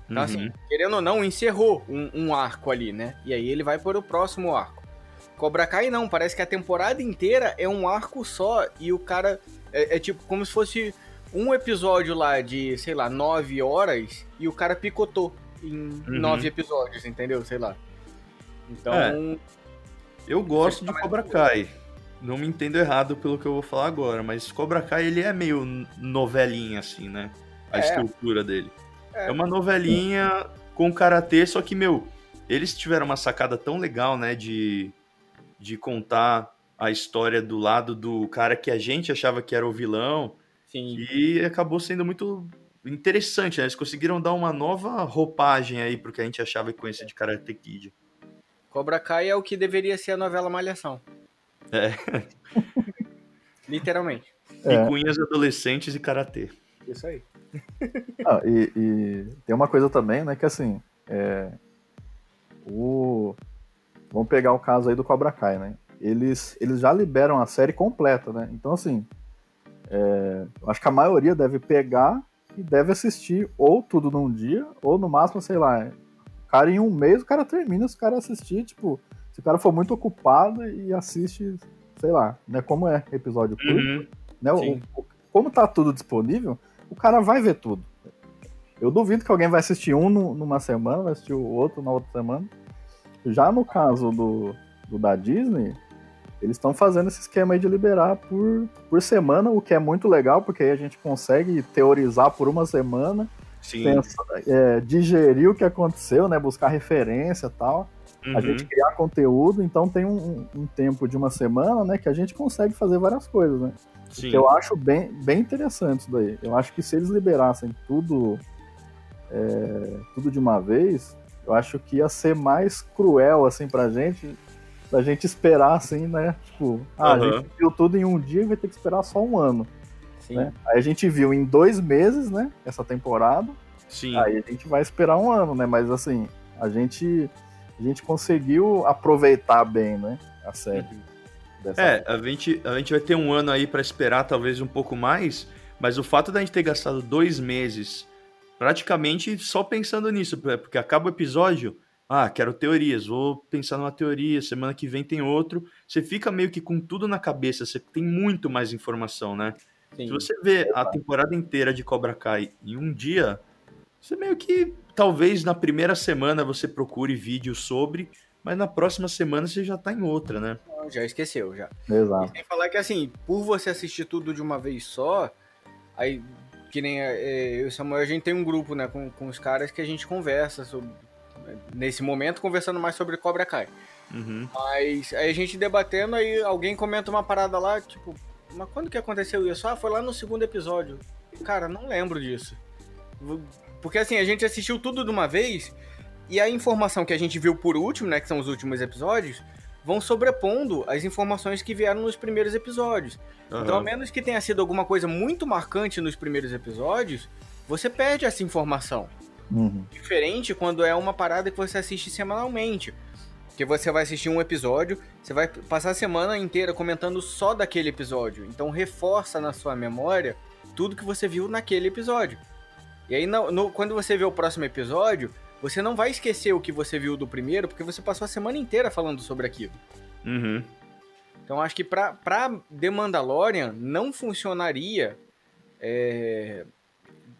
Então, assim, Uhum. querendo ou não, encerrou um, um arco ali, né? E aí ele vai para o próximo arco. Cobra Kai não, parece que a temporada inteira é um arco só e o cara é, é tipo como se fosse um episódio lá de, sei lá, nove horas e o cara picotou em nove episódios, entendeu? Sei lá. Então, É. Eu gosto Você de tá Cobra Kai. Não me entendo errado pelo que eu vou falar agora, mas Cobra Kai ele é meio novelinha, assim, né? A É. estrutura dele. É. É. uma novelinha com karatê, só que, meu, eles tiveram uma sacada tão legal, né? De, de contar a história do lado do cara que a gente achava que era o vilão. sim. E acabou sendo muito interessante, né? Eles conseguiram dar uma nova roupagem aí pro que a gente achava que conhecia de Karate Kid. Cobra Kai é o que deveria ser a novela Malhação. É. Literalmente. É. Picuinhas adolescentes e karatê. Isso aí. Ah, e, e tem uma coisa também, né, que assim, é, o, vamos pegar o caso aí do Cobra Kai, né? Eles, eles já liberam a série completa, né? Então, assim, é, acho que a maioria deve pegar e deve assistir ou tudo num dia, ou no máximo, sei lá, cara em um mês o cara termina, se o cara assistir, tipo, se o cara for muito ocupado e assiste, sei lá, né? Como é episódio curto, Uhum. né? o- o- como tá tudo disponível, o cara vai ver tudo. Eu duvido que alguém vai assistir um nu- numa semana, vai assistir o outro na outra semana. Já no caso do, do da Disney, eles estão fazendo esse esquema aí de liberar por, por semana, o que é muito legal, porque aí a gente consegue teorizar por uma semana, pensar, é, digerir o que aconteceu, né? Buscar referência e tal a Uhum. gente criar conteúdo, então tem um, um- um tempo de uma semana, né, que a gente consegue fazer várias coisas, né? Sim. Que eu acho bem, bem interessante isso daí. Eu acho que se eles liberassem tudo, é, tudo de uma vez, eu acho que ia ser mais cruel, assim, pra gente, pra gente esperar, assim, né? Tipo, ah, a Aham. gente viu tudo em um dia e vai ter que esperar só um ano, Sim. né? Aí a gente viu em dois meses, né, essa temporada, Sim. Aí a gente vai esperar um ano, né? Mas assim, a gente, a gente conseguiu aproveitar bem, né? A série. Dessa É, a gente, a gente vai ter um ano aí pra esperar, talvez um pouco mais, mas o fato da gente ter gastado dois meses praticamente só pensando nisso, porque acaba o episódio, ah, quero teorias, vou pensar numa teoria, semana que vem tem outro, você fica meio que com tudo na cabeça, você tem muito mais informação, né? Sim. Se você vê a temporada inteira de Cobra Kai em um dia, você meio que talvez na primeira semana você procure vídeo sobre, mas na próxima semana você já tá em outra, né? Já esqueceu, já. Exato. E sem falar que, assim, por você assistir tudo de uma vez só, aí, que nem é, eu e o Samuel, a gente tem um grupo, né, com, com os caras que a gente conversa sobre, nesse momento, conversando mais sobre Cobra Kai. Uhum. Mas aí a gente debatendo, aí alguém comenta uma parada lá, tipo, mas quando que aconteceu isso? Ah, foi lá no segundo episódio. Cara, não lembro disso. Porque assim, a gente assistiu tudo de uma vez e a informação que a gente viu por último, né, que são os últimos episódios, vão sobrepondo as informações que vieram nos primeiros episódios. Então, a menos que tenha sido alguma coisa muito marcante nos primeiros episódios, você perde essa informação. Uhum. Diferente quando é uma parada que você assiste semanalmente. Que você vai assistir um episódio, você vai passar a semana inteira comentando só daquele episódio. Então reforça na sua memória tudo que você viu naquele episódio. E aí, no, no, quando você vê o próximo episódio, você não vai esquecer o que você viu do primeiro, porque você passou a semana inteira falando sobre aquilo. Uhum. Então acho que pra, pra The Mandalorian não funcionaria é,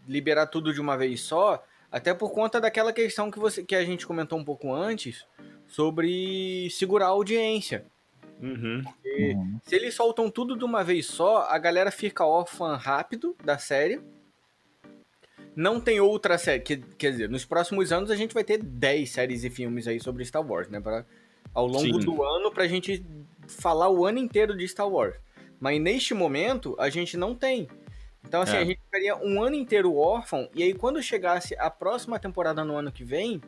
liberar tudo de uma vez só, até por conta daquela questão que, você, que a gente comentou um pouco antes sobre segurar a audiência. Uhum. uhum. Se eles soltam tudo de uma vez só, a galera fica órfã rápido da série. Não tem outra série. Que, quer dizer, nos próximos anos a gente vai ter 10 séries e filmes aí sobre Star Wars, né? Pra, ao longo Sim. do ano pra gente falar o ano inteiro de Star Wars. Mas neste momento, a gente não tem. Então, assim, é. a gente ficaria um ano inteiro órfão, e aí quando chegasse a próxima temporada no ano que vem,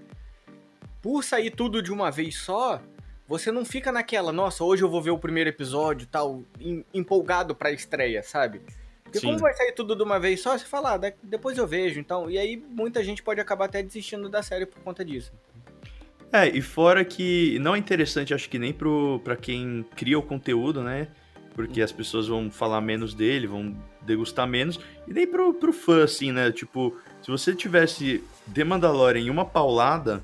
por sair tudo de uma vez só, você não fica naquela, nossa, hoje eu vou ver o primeiro episódio tal, empolgado pra estreia, sabe? Porque Sim. como vai sair tudo de uma vez só, você fala, ah, depois eu vejo, então. E aí muita gente pode acabar até desistindo da série por conta disso. É, e fora que não é interessante, acho que nem pro, pra quem cria o conteúdo, né? Porque as pessoas vão falar menos dele, vão degustar menos. E nem pro, pro fã, assim, né? Tipo, se você tivesse The Mandalorian em uma paulada,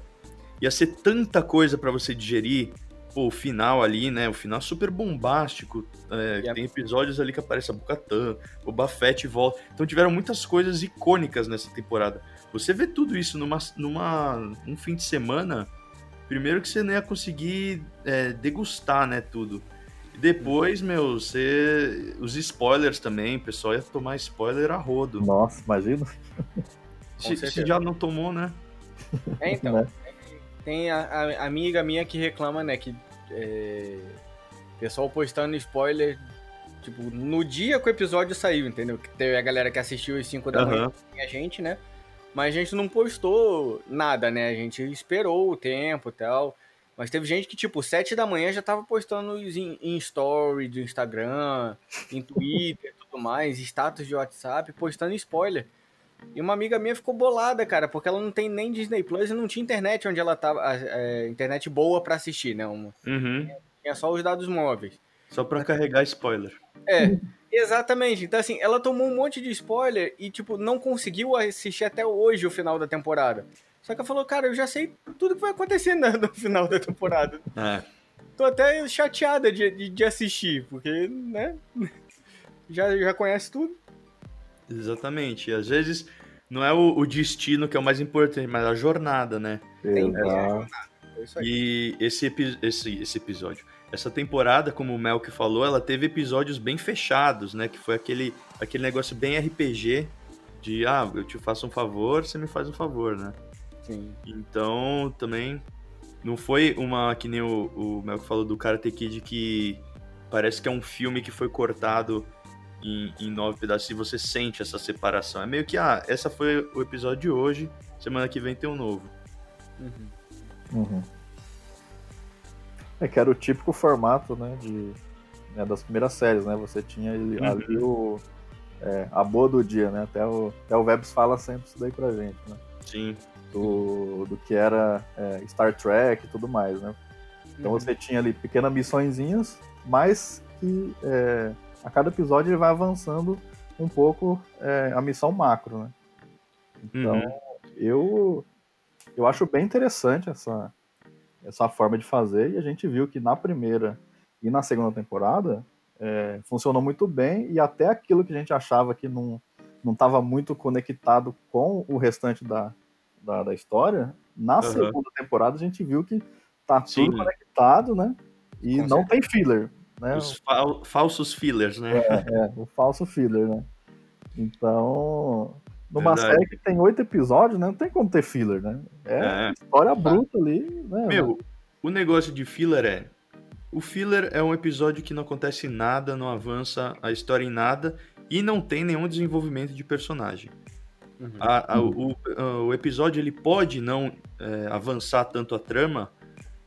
ia ser tanta coisa para você digerir. Pô, o final ali, né? O final super bombástico. É, yep. Tem episódios ali que aparece a Bocatã, o Bafete volta. Então tiveram muitas coisas icônicas nessa temporada. Você vê tudo isso numa, numa um fim de semana Primeiro que você não ia conseguir é, degustar, né, tudo. E depois, meu, você. Os spoilers também, o pessoal ia tomar spoiler a rodo. Nossa, imagina. Se, se já não tomou, né? É, então. Né? Tem a, a, amiga minha que reclama, né, que. É, pessoal postando spoiler, tipo, no dia que o episódio saiu, entendeu? Que teve a galera que assistiu às 5 da uhum. manhã, a gente, né? Mas a gente não postou nada, né? A gente esperou o tempo e tal. Mas teve gente que, tipo, sete da manhã já tava postando em, em story do Instagram, em Twitter tudo mais, status de WhatsApp, postando spoiler. E uma amiga minha ficou bolada, cara, porque ela não tem nem Disney Plus e não tinha internet onde ela tava. É, internet boa para assistir, né? Uma, uhum. Tinha só os dados móveis. Só pra carregar spoiler. É. Exatamente. Então, assim, ela tomou um monte de spoiler e, tipo, não conseguiu assistir até hoje o final da temporada. Só que ela falou, cara, eu já sei tudo que vai acontecer no final da temporada. É. Tô até chateada de, de, de assistir, porque, né? Já, já conhece tudo. Exatamente. E às vezes não é o, o, destino que é o mais importante, mas a jornada, né? Tem, é, a jornada. É e esse, esse, esse episódio essa temporada, como o Melk falou, ela teve episódios bem fechados, né? Que foi aquele, aquele negócio bem RPG de, ah, eu te faço um favor, você me faz um favor, né? Sim. Então, também não foi uma, que nem o, o Melk falou do Karate Kid, que parece que é um filme que foi cortado em, em nove pedaços e você sente essa separação. É meio que, ah, essa foi o episódio de hoje, semana que vem tem um novo. Uhum. Uhum. É que era o típico formato, né, de, né, das primeiras séries, né? Você tinha ali, uhum. ali o, é, a boa do dia, né? Até o, até o Vebs fala sempre isso daí pra gente, né? Sim. Do, do que era é, Star Trek e tudo mais, né? Então uhum. você tinha ali pequenas missõezinhas, mas que é, a cada episódio ele vai avançando um pouco é, a missão macro, né? Então, uhum. eu, eu acho bem interessante essa, essa forma de fazer, e a gente viu que na primeira e na segunda temporada é, funcionou muito bem, e até aquilo que a gente achava que não não estava muito conectado com o restante da, da, da história, na uhum. segunda temporada a gente viu que tá Sim. tudo conectado, né? E com não certeza. tem filler. Né? Os fal falsos fillers, né? É, é, o falso filler, né? Então, numa Verdade. série que tem oito episódios, né? Não tem como ter filler, né? É, é. história tá. bruta ali, né? Meu, o negócio de filler é. O filler é um episódio que não acontece nada, não avança a história em nada e não tem nenhum desenvolvimento de personagem. Uhum. A, a, o, o, episódio ele pode não é, avançar tanto a trama,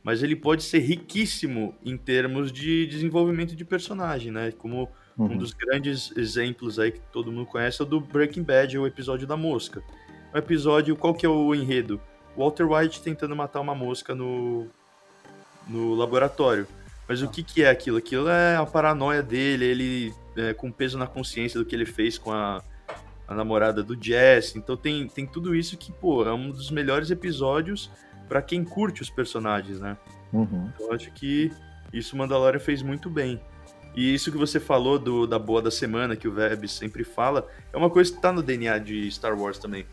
mas ele pode ser riquíssimo em termos de desenvolvimento de personagem, né? Como Uhum. Um dos grandes exemplos aí que todo mundo conhece é o do Breaking Bad, o episódio da mosca. O episódio, qual que é o enredo? Walter White tentando matar uma mosca no, no laboratório. Mas o ah. que, que é aquilo? Aquilo é a paranoia dele, ele é, com peso na consciência do que ele fez com a, a namorada do Jesse. Então tem, tem tudo isso que, pô, é um dos melhores episódios para quem curte os personagens, né? Uhum. Eu acho que isso Mandalorian fez muito bem. E isso que você falou do, da boa da semana, que o Web sempre fala, é uma coisa que tá no DNA de Star Wars também.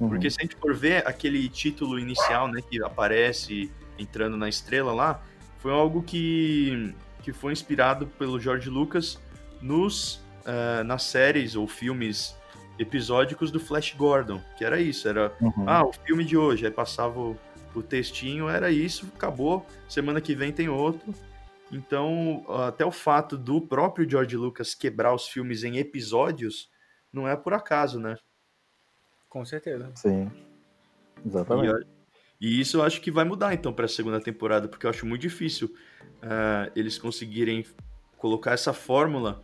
Uhum. Porque se a gente for ver aquele título inicial, né, que aparece entrando na estrela lá, foi algo que, que foi inspirado pelo George Lucas nos, uh, nas séries ou filmes episódicos do Flash Gordon, que era isso, era, uhum. ah, o filme de hoje, aí passava o, o textinho, era isso, acabou, semana que vem tem outro, então, até o fato do próprio George Lucas quebrar os filmes em episódios não é por acaso, né? Com certeza. Sim. Exatamente. E, e isso eu acho que vai mudar então para a segunda temporada, porque eu acho muito difícil uh, eles conseguirem colocar essa fórmula.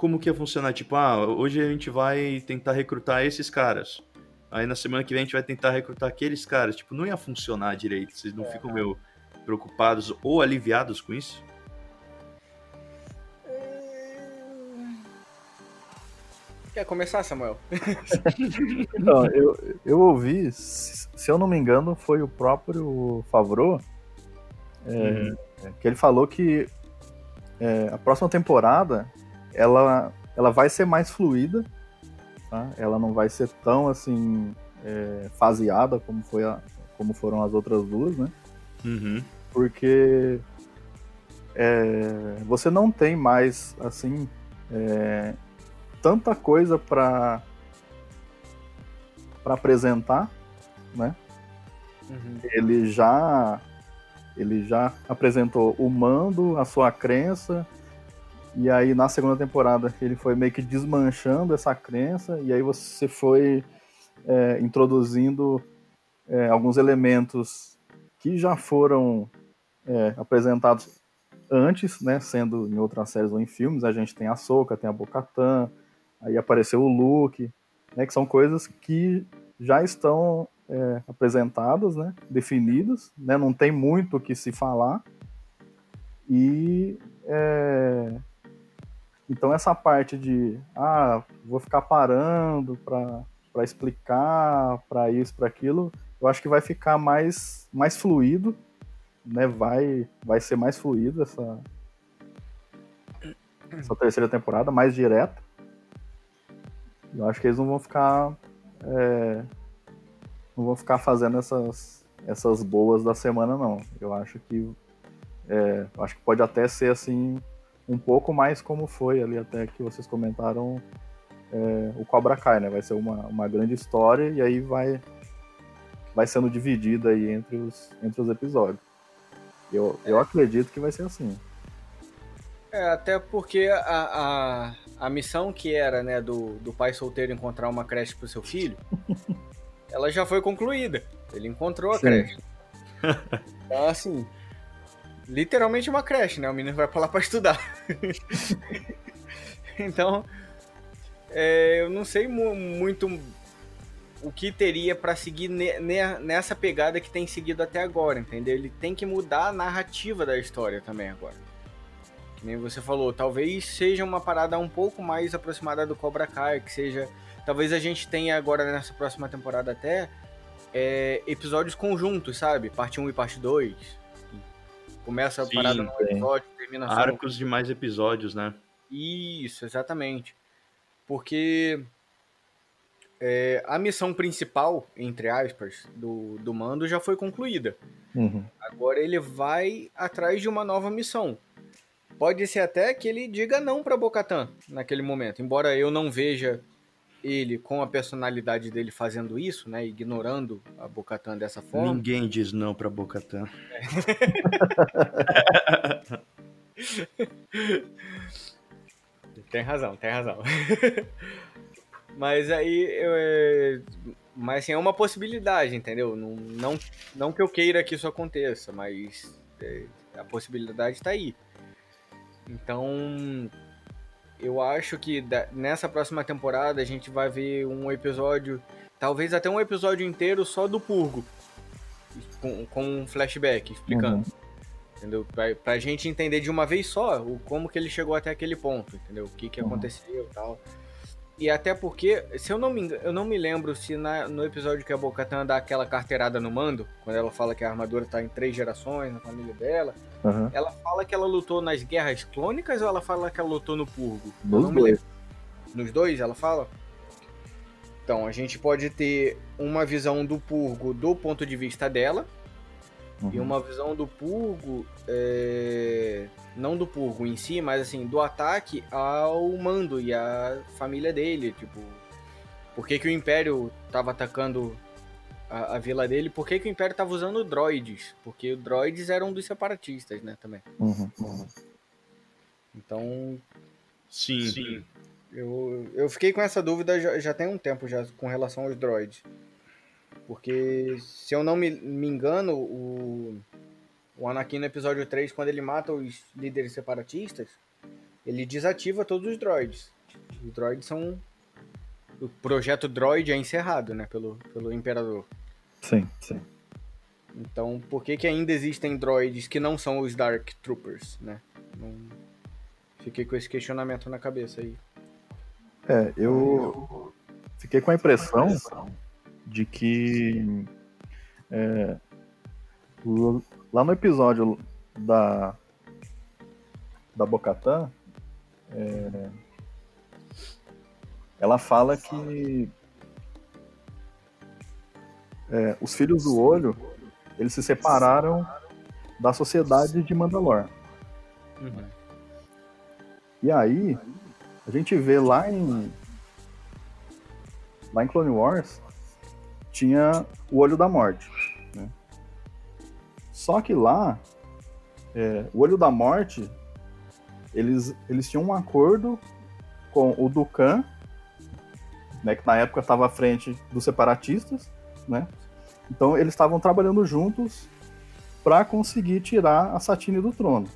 Como que ia funcionar? Tipo, ah, hoje a gente vai tentar recrutar esses caras. Aí na semana que vem a gente vai tentar recrutar aqueles caras. Tipo, não ia funcionar direito. Vocês não é. ficam meio preocupados ou aliviados com isso? Quer começar, Samuel? então, eu, eu ouvi, se eu não me engano, foi o próprio Favreau é, uhum. que ele falou que é, a próxima temporada ela, ela vai ser mais fluida, tá? ela não vai ser tão assim é, faseada como, foi a, como foram as outras duas, né? Uhum. Porque é, você não tem mais, assim, é, tanta coisa para para apresentar, né? Uhum. Ele já ele já apresentou o mando, a sua crença, e aí na segunda temporada ele foi meio que desmanchando essa crença, e aí você foi é, introduzindo é, alguns elementos que já foram é, apresentados antes, né, sendo em outras séries ou em filmes, a gente tem a Soca, tem a Bocatã, aí apareceu o Luke, né, que são coisas que já estão é, apresentadas, né, definidas, né, não tem muito o que se falar, e é, então essa parte de, ah, vou ficar parando para explicar, para isso, para aquilo, eu acho que vai ficar mais, mais fluido, né? Vai, vai ser mais fluido essa, essa terceira temporada, mais direta. Eu acho que eles não vão ficar. É, não vão ficar fazendo essas, essas boas da semana, não. Eu acho que. É, acho que pode até ser assim um pouco mais como foi ali até que vocês comentaram é, o Cobra Kai, né? Vai ser uma, uma grande história e aí vai vai sendo dividida aí entre os, entre os episódios. Eu, eu acredito que vai ser assim. É, até porque a, a, a missão que era, né, do, do pai solteiro encontrar uma creche pro seu filho, ela já foi concluída. Ele encontrou a Sim. creche. Então, assim, literalmente uma creche, né? O menino vai pra lá pra estudar. então, é, eu não sei mu muito o que teria para seguir ne, ne, nessa pegada que tem seguido até agora, entendeu? Ele tem que mudar a narrativa da história também agora. Que nem você falou, talvez seja uma parada um pouco mais aproximada do Cobra Kai, que seja. Talvez a gente tenha agora nessa próxima temporada até é, episódios conjuntos, sabe? Parte 1 e parte 2. Começa a Sim, parada no episódio, termina Arcos de mais episódios, né? Isso, exatamente. Porque é, a missão principal, entre aspas, do, do mando já foi concluída. Uhum. Agora ele vai atrás de uma nova missão. Pode ser até que ele diga não para Bocatan naquele momento, embora eu não veja ele com a personalidade dele fazendo isso, né, ignorando a Bocatan dessa forma. Ninguém diz não para Bocatan. Tem razão, tem razão. Mas aí, eu, é... mas assim, é uma possibilidade, entendeu? Não, não, não que eu queira que isso aconteça, mas é, a possibilidade está aí. Então, eu acho que nessa próxima temporada a gente vai ver um episódio, talvez até um episódio inteiro só do Purgo, com, com um flashback explicando. Uhum. Entendeu? Pra, pra gente entender de uma vez só o, como que ele chegou até aquele ponto, entendeu? O que que uhum. aconteceu e tal. E até porque, se eu não me eu não me lembro se na, no episódio que a Bocatan dá aquela carteirada no mando, quando ela fala que a armadura tá em três gerações na família dela, uhum. ela fala que ela lutou nas guerras clônicas ou ela fala que ela lutou no Purgo? Nos dois. Nos dois, ela fala? Então, a gente pode ter uma visão do Purgo do ponto de vista dela, uhum. e uma visão do Purgo é não do Purgo em si, mas assim, do ataque ao Mando e à família dele, tipo, por que, que o Império tava atacando a, a vila dele, por que, que o Império tava usando droids? Porque droids eram dos separatistas, né, também. Uhum, uhum. Então... Sim. Sim. Eu, eu fiquei com essa dúvida já, já tem um tempo já com relação aos droids. Porque, se eu não me, me engano, o, o Anakin no episódio 3, quando ele mata os líderes separatistas, ele desativa todos os droids. Os droids são. O projeto droid é encerrado, né? Pelo, pelo Imperador. Sim, sim. Então, por que, que ainda existem droids que não são os Dark Troopers, né? Não... Fiquei com esse questionamento na cabeça aí. É, eu fiquei com a impressão de que é, Lá no episódio da da Bocatã, é, ela fala que é, os filhos do olho eles se separaram da sociedade de Mandalor. E aí a gente vê lá em lá em Clone Wars tinha o olho da morte. Só que lá, é, o Olho da Morte, eles, eles tinham um acordo com o Dukan, né, que na época estava à frente dos separatistas, né? Então eles estavam trabalhando juntos para conseguir tirar a Satine do trono.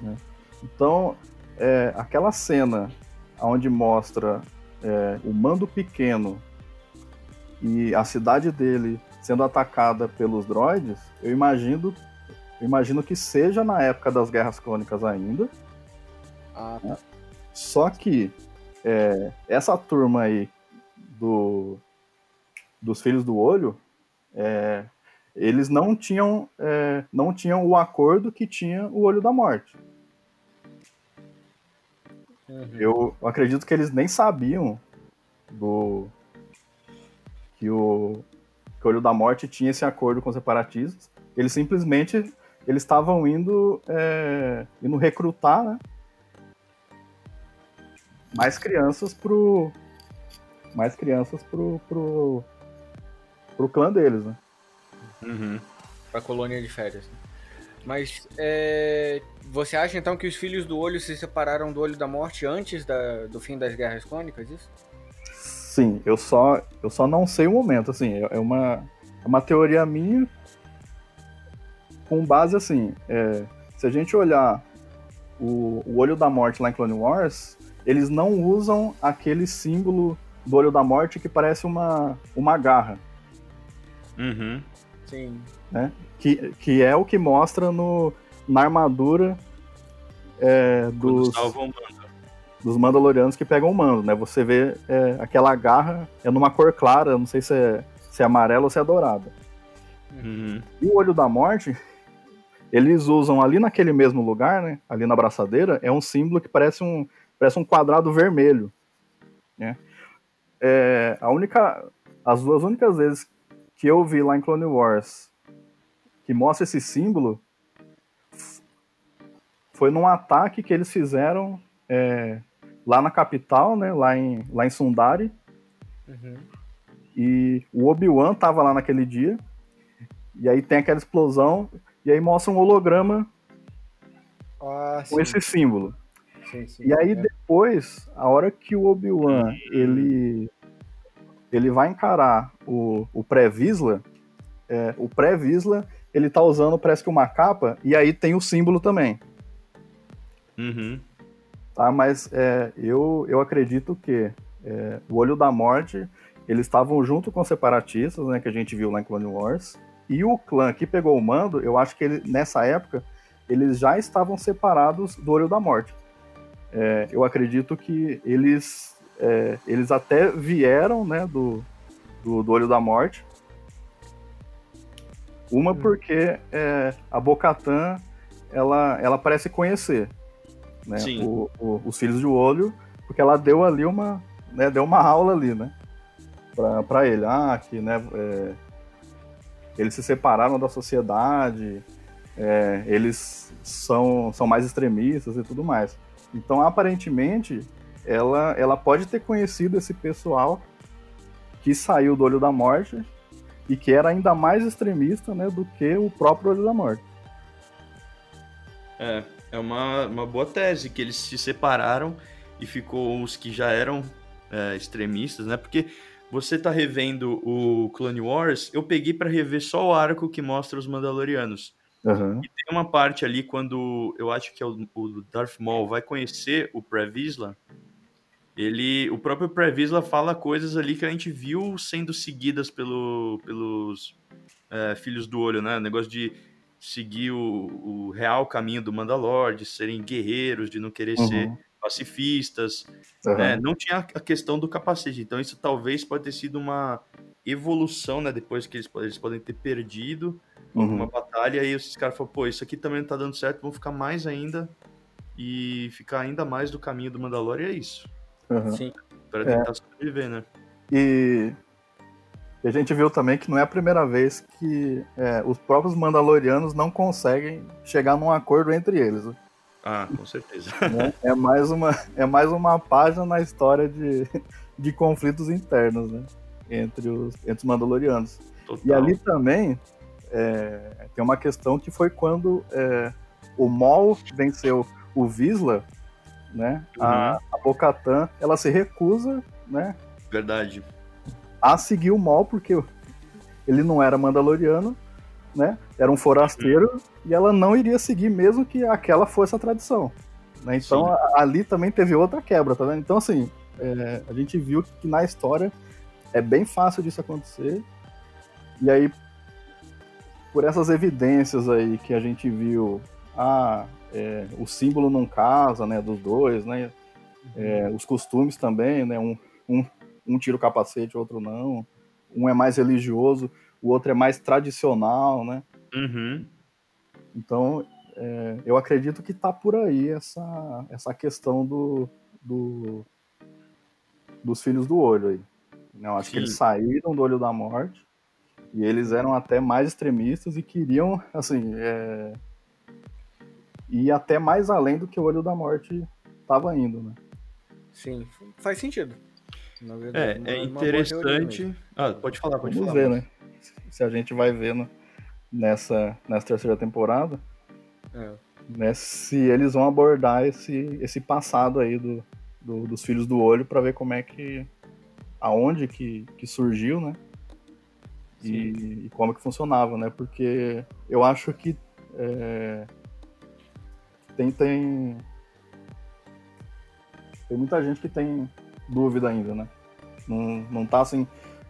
Né? Então, é, aquela cena onde mostra é, o mando pequeno e a cidade dele sendo atacada pelos droids, eu imagino, eu imagino que seja na época das Guerras Clônicas ainda. Ah, tá. Só que é, essa turma aí do, dos Filhos do Olho, é, eles não tinham, é, não tinham o acordo que tinha o Olho da Morte. Uhum. Eu acredito que eles nem sabiam do que o, que o Olho da Morte tinha esse acordo com os separatistas. Eles simplesmente eles estavam indo, é, indo recrutar né, mais crianças pro mais crianças pro, pro, pro clã deles, né? Uhum. Pra colônia de férias. Né? Mas é, você acha então que os filhos do olho se separaram do olho da morte antes da, do fim das guerras clônicas, isso? Sim, eu só, eu só não sei o momento, assim, é, é uma, é uma teoria minha com base assim, é, se a gente olhar o, o Olho da Morte lá em Clone Wars, eles não usam aquele símbolo do Olho da Morte que parece uma, uma garra. Uhum. Sim. Né? Que, que é o que mostra no, na armadura é, dos dos Mandalorianos que pegam o mando, né? Você vê é, aquela garra é numa cor clara, não sei se é, se é amarela ou se é dourada. Uhum. E o Olho da Morte, eles usam ali naquele mesmo lugar, né? Ali na braçadeira, é um símbolo que parece um, parece um quadrado vermelho, né? É, a única, as duas únicas vezes que eu vi lá em Clone Wars que mostra esse símbolo foi num ataque que eles fizeram é, lá na capital, né? Lá em, lá em Sundari. Uhum. E o Obi-Wan tava lá naquele dia. E aí tem aquela explosão. E aí mostra um holograma ah, com sim. esse símbolo. Sim, sim, e aí é. depois, a hora que o Obi-Wan ele, ele vai encarar o, o pré-Visla, é, o pré-Visla ele tá usando parece que uma capa e aí tem o símbolo também. Uhum. Tá? Mas é, eu, eu acredito que é, o Olho da Morte, eles estavam junto com os separatistas, né, que a gente viu lá em Clone Wars, e o clã que pegou o mando, eu acho que ele, nessa época, eles já estavam separados do Olho da Morte. É, eu acredito que eles é, eles até vieram, né, do, do, do Olho da Morte. Uma hum. porque é, a Bocatã ela, ela parece conhecer né, o, o, os filhos de olho, porque ela deu ali uma, né, deu uma aula ali, né, para ele, ah, que, né, é, eles se separaram da sociedade, é, eles são, são mais extremistas e tudo mais. Então, aparentemente, ela, ela pode ter conhecido esse pessoal que saiu do Olho da Morte e que era ainda mais extremista né, do que o próprio Olho da Morte. É, é uma, uma boa tese, que eles se separaram e ficou os que já eram é, extremistas, né? Porque você tá revendo o Clone Wars, eu peguei para rever só o arco que mostra os Mandalorianos. Uhum. E tem uma parte ali quando eu acho que é o, o Darth Maul vai conhecer o Previsla, ele, o próprio Previsla fala coisas ali que a gente viu sendo seguidas pelo, pelos é, Filhos do Olho, né? O negócio de seguir o, o, real caminho do Mandalor, de serem guerreiros, de não querer uhum. ser pacifistas. Uhum. Né? Não tinha a questão do capacete. Então isso talvez pode ter sido uma evolução, né? Depois que eles, eles podem ter perdido uhum. uma batalha, e esses caras falaram, pô, isso aqui também não tá dando certo, vamos ficar mais ainda e ficar ainda mais do caminho do Mandalor, e é isso. Uhum. Sim. Para tentar é. sobreviver, né? E... e a gente viu também que não é a primeira vez que é, os próprios Mandalorianos não conseguem chegar num acordo entre eles. Né? Ah, com certeza. Né? É, mais uma, é mais uma página na história de, de conflitos internos, né? Entre os, entre os Mandalorianos. Total. E ali também é, tem uma questão que foi quando é, o Maul venceu o Visla, né? Uhum. A, a Bocatan, ela se recusa, né? Verdade. A seguir o Maul, porque ele não era mandaloriano, né? Era um forasteiro e ela não iria seguir mesmo que aquela fosse a tradição. Né? Então a, ali também teve outra quebra, tá vendo? Então assim, é, a gente viu que na história é bem fácil disso acontecer. E aí por essas evidências aí que a gente viu, ah, é, o símbolo não casa, né, dos dois, né, é, os costumes também, né, um, um, um tira o capacete, o outro não, um é mais religioso, o outro é mais tradicional, né, uhum. então é, eu acredito que tá por aí essa, essa questão do, do dos filhos do olho aí. Não, acho Sim. que eles saíram do olho da morte e eles eram até mais extremistas e queriam, assim, é... ir até mais além do que o Olho da Morte estava indo, né? Sim, faz sentido. Verdade, é, é interessante. Ah, pode falar, pode Vamos falar. ver, né? Se a gente vai vendo nessa, nessa terceira temporada, é. né, se eles vão abordar esse, esse passado aí do, do dos Filhos do Olho para ver como é que. aonde que, que surgiu, né? e, e, como que funcionava, né? Porque eu acho que é, tem, tem tem muita gente que tem dúvida ainda, né? Não, não tá assim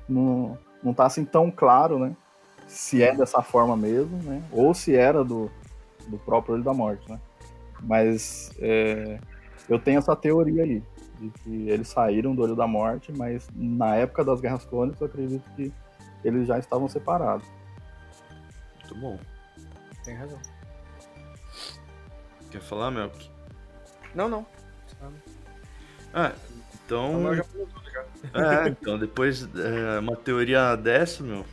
não, não tá assim tão claro, né? Se é dessa forma mesmo, né? Ou se era do, do próprio Olho da Morte, né? Mas é, eu tenho essa teoria aí, de que eles saíram do Olho da Morte, mas na época das Guerras Clônicas eu acredito que eles já estavam separados. Muito bom. Tem razão. Quer falar, Melk? Não, não. Ah, então. Já. É, então, depois é, uma teoria dessa, meu.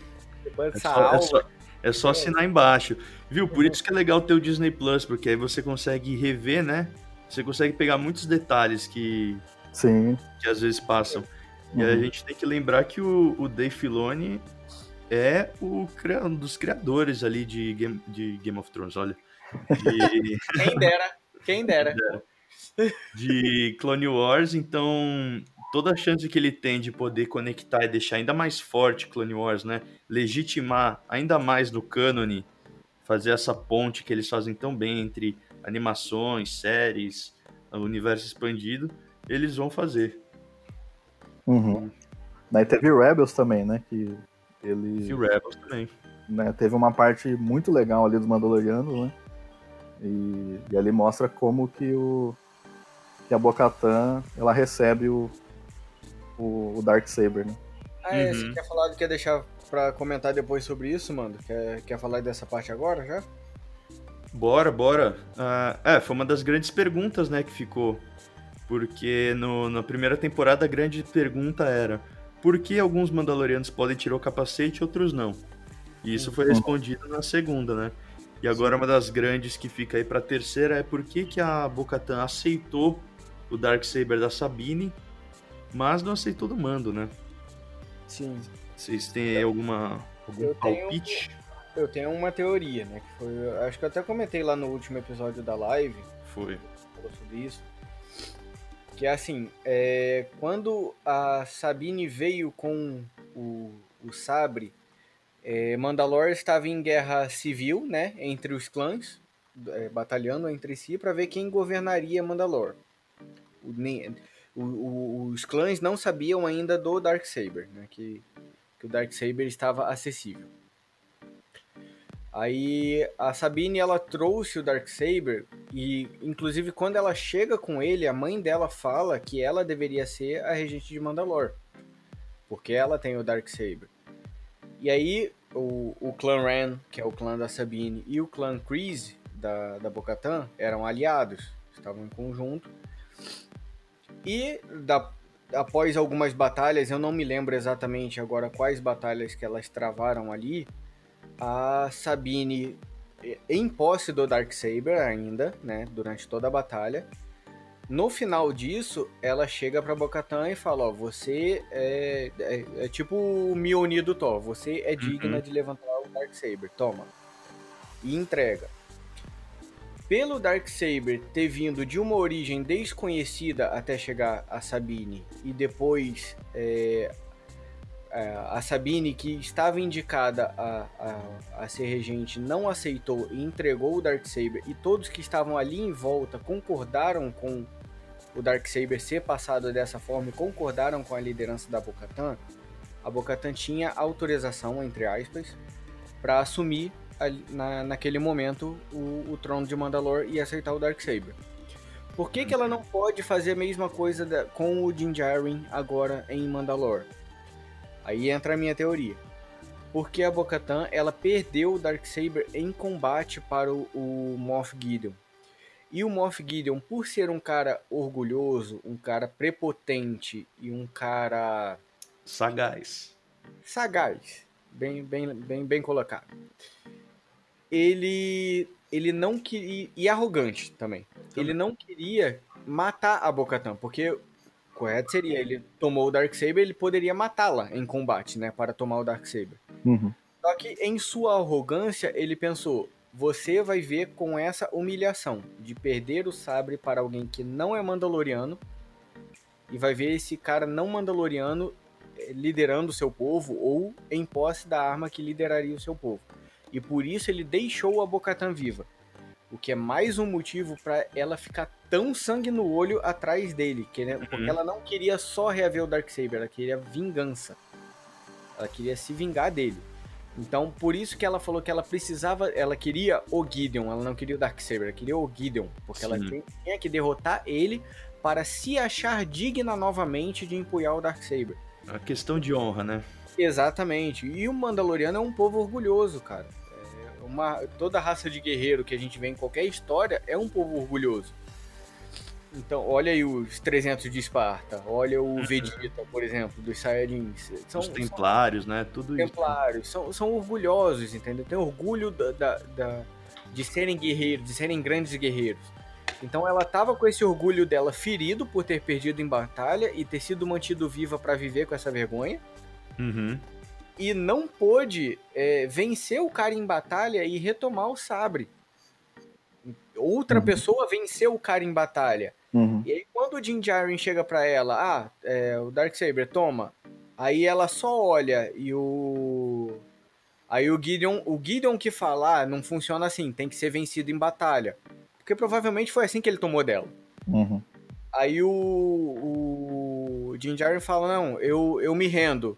Depois é só, é, só, é só assinar embaixo. Viu? Por isso que é legal ter o Disney Plus, porque aí você consegue rever, né? Você consegue pegar muitos detalhes que, Sim. que às vezes passam. E uhum. a gente tem que lembrar que o, o Dave Filoni é o um dos criadores ali de Game, de Game of Thrones, olha. De... Quem dera, quem dera. De Clone Wars, então toda a chance que ele tem de poder conectar e deixar ainda mais forte Clone Wars, né? Legitimar ainda mais no cânone, fazer essa ponte que eles fazem tão bem entre animações, séries, universo expandido, eles vão fazer. Uhum. Daí teve Rebels também, né? Que ele. E Rebels também. Né, teve uma parte muito legal ali dos Mandalorianos, né? E, e ali mostra como que o que a Bocatan ela recebe o, o, o Dark Saber, né? Ah, é, uhum. você quer falar, quer deixar pra comentar depois sobre isso, mano? Quer, quer falar dessa parte agora já? Bora, bora. Uh, é, foi uma das grandes perguntas, né, que ficou. Porque no, na primeira temporada a grande pergunta era por que alguns Mandalorianos podem tirar o capacete e outros não? E isso foi uhum. respondido na segunda, né? E agora uma das grandes que fica aí pra terceira é por que, que a Bocatan aceitou o Dark Saber da Sabine, mas não aceitou do mando, né? Sim. Vocês têm alguma algum eu palpite? Tenho, eu tenho uma teoria, né? Que foi, acho que eu até comentei lá no último episódio da live. Foi. Falou sobre isso. Que é assim, é, quando a Sabine veio com o, o sabre, é, Mandalore estava em guerra civil, né? Entre os clãs, é, batalhando entre si para ver quem governaria Mandalore. O, o, o, os clãs não sabiam ainda do Darksaber, né? Que, que o Darksaber estava acessível. Aí a Sabine ela trouxe o Darksaber e inclusive quando ela chega com ele, a mãe dela fala que ela deveria ser a regente de Mandalor, porque ela tem o Darksaber. E aí o, o clã Ren, que é o clã da Sabine, e o clã Kreese da da Bocatan eram aliados, estavam em conjunto. E da, após algumas batalhas, eu não me lembro exatamente agora quais batalhas que elas travaram ali, a Sabine em posse do Darksaber ainda, né, durante toda a batalha. No final disso, ela chega pra Bocatan e fala, ó, você é, é, é, tipo o Mjolnir do Thor, você é digna uhum. de levantar o Darksaber, toma. E entrega. Pelo Darksaber ter vindo de uma origem desconhecida até chegar a Sabine e depois é, é, a Sabine, que estava indicada a, a, a, ser regente, não aceitou e entregou o Darksaber, e todos que estavam ali em volta concordaram com o Darksaber ser passado dessa forma e concordaram com a liderança da Bocatan, a Bocatan tinha autorização, entre aspas, para assumir na, naquele momento o, o, trono de Mandalor e aceitar o Darksaber. Por que, que ela não pode fazer a mesma coisa da, com o Din Djarin agora em Mandalor? Aí entra a minha teoria. Porque a Bo-Katan, ela perdeu o Darksaber em combate para o, o Moff Gideon. E o Moff Gideon, por ser um cara orgulhoso, um cara prepotente e um cara sagaz. Sagaz, bem bem bem bem colocado. Ele ele não queria e arrogante também. Ele não queria matar a Bocatan, porque correto seria, ele tomou o Darksaber, ele poderia matá-la em combate, né, para tomar o Darksaber. Uhum. Só que em sua arrogância, ele pensou, você vai ver com essa humilhação de perder o sabre para alguém que não é mandaloriano e vai ver esse cara não mandaloriano eh, liderando o seu povo ou em posse da arma que lideraria o seu povo. E por isso ele deixou a Bocatan viva. O que é mais um motivo para ela ficar tão sangue no olho atrás dele. Que, né, Porque uhum. ela não queria só reaver o Darksaber, ela queria vingança. Ela queria se vingar dele. Então, por isso que ela falou que ela precisava, ela queria o Gideon, ela não queria o Darksaber, ela queria o Gideon, porque Sim. ela tinha que derrotar ele para se achar digna novamente de empunhar o Darksaber. A questão de honra, né? Exatamente. E o Mandaloriano é um povo orgulhoso, cara uma, toda raça de guerreiro que a gente vê em qualquer história é um povo orgulhoso. Então, olha aí os 300 de Esparta, olha o uhum. Vegeta, por exemplo, dos Saiyajins. São, os Templários, são, né? Tudo Templários, isso. São, são orgulhosos, entendeu? Tem orgulho da, da, da, de serem guerreiros, de serem grandes guerreiros. Então ela tava com esse orgulho dela ferido por ter perdido em batalha e ter sido mantido viva para viver com essa vergonha. Uhum e não pôde é, vencer o cara em batalha e retomar o sabre. Outra uhum. pessoa venceu o cara em batalha. Uhum. E aí, quando o Din Djarin chega para ela, ah, é, o Darksaber, toma. Aí ela só olha e o. Aí o Gideon, o Gideon que fala, ah, não funciona assim, tem que ser vencido em batalha. Porque provavelmente foi assim que ele tomou dela. Uhum. Aí o, o fala, não, eu, eu me rendo.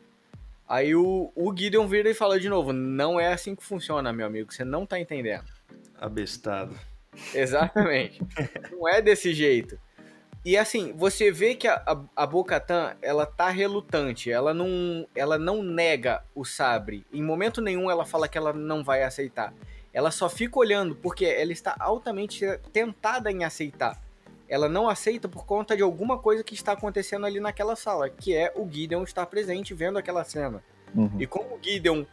Aí o, o Gideon vira e fala de novo: não é assim que funciona, meu amigo, você não tá entendendo. Abestado. Exatamente. não é desse jeito. E assim, você vê que a, a, a Bocatan, ela tá relutante, ela não, ela não nega o sabre. Em momento nenhum ela fala que ela não vai aceitar. Ela só fica olhando porque ela está altamente tentada em aceitar. Ela não aceita por conta de alguma coisa que está acontecendo ali naquela sala, que é o Gideon estar presente vendo aquela cena. Uhum. E como o Gideon,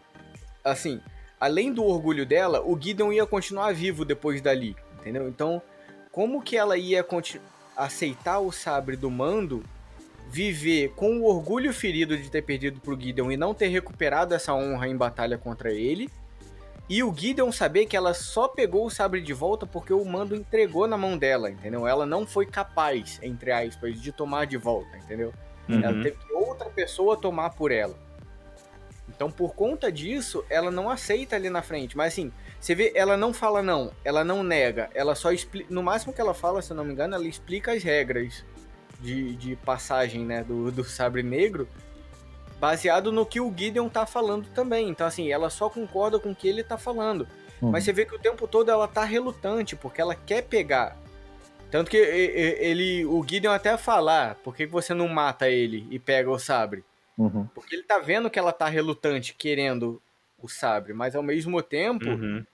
assim, além do orgulho dela, o Gideon ia continuar vivo depois dali, entendeu? Então, como que ela ia aceitar o sabre do mando, viver com o orgulho ferido de ter perdido pro Gideon e não ter recuperado essa honra em batalha contra ele. E o Gideon saber que ela só pegou o sabre de volta porque o mando entregou na mão dela, entendeu? Ela não foi capaz, entre aspas, de tomar de volta, entendeu? Uhum. Ela teve que outra pessoa tomar por ela. Então, por conta disso, ela não aceita ali na frente. Mas assim, você vê, ela não fala não, ela não nega, ela só explica. No máximo que ela fala, se eu não me engano, ela explica as regras de, de passagem, né, do, do sabre negro, baseado no que o Gideon tá falando também. Então, assim, ela só concorda com o que ele tá falando. Uhum. Mas você vê que o tempo todo ela tá relutante, porque ela quer pegar. Tanto que ele, o Gideon até fala, ah, por que você não mata ele e pega o sabre? Uhum. Porque ele tá vendo que ela tá relutante, querendo o sabre, mas ao mesmo tempo, uhum.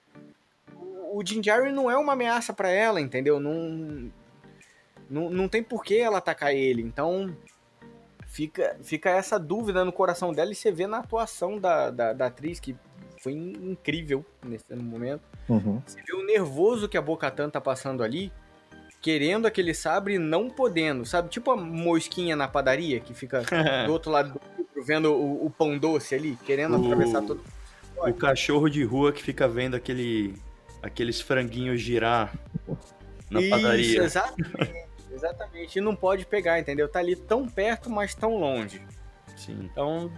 o, o Jinjari não é uma ameaça para ela, entendeu? Não, não, não tem por que ela atacar ele. Então, fica, fica essa dúvida no coração dela e você vê na atuação da, da, da atriz, que foi incrível nesse momento. Uhum. Você vê o nervoso que a Bocatan tá passando ali, querendo aquele sabre e não podendo, sabe? Tipo a mosquinha na padaria que fica do outro lado do vidro vendo o, o pão doce ali, querendo o... atravessar todo o cachorro de rua que fica vendo aquele, aqueles franguinhos girar na Isso, padaria. Exatamente, exatamente. E não pode pegar, entendeu? Tá ali tão perto, mas tão longe. Sim. Então,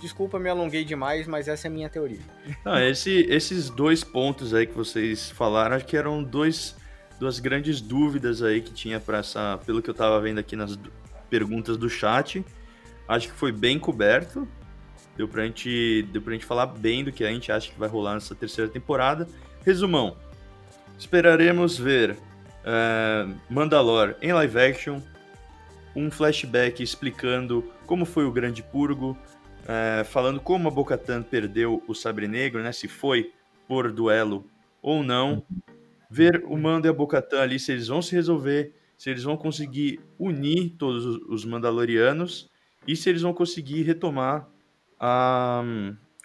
desculpa, me alonguei demais, mas essa é a minha teoria. Não, esse, esses dois pontos aí que vocês falaram, acho que eram dois, duas grandes dúvidas aí que tinha para essa, pelo que eu tava vendo aqui nas perguntas do chat. Acho que foi bem coberto. Deu pra, gente, deu pra gente falar bem do que a gente acha que vai rolar nessa terceira temporada. Resumão: esperaremos ver uh, Mandalor em live action, um flashback explicando como foi o Grande Purgo, uh, falando como a Bocatan perdeu o Sabre Negro, né? Se foi por duelo ou não. Ver o Mando e a Bocatan ali, se eles vão se resolver, se eles vão conseguir unir todos os Mandalorianos e se eles vão conseguir retomar a,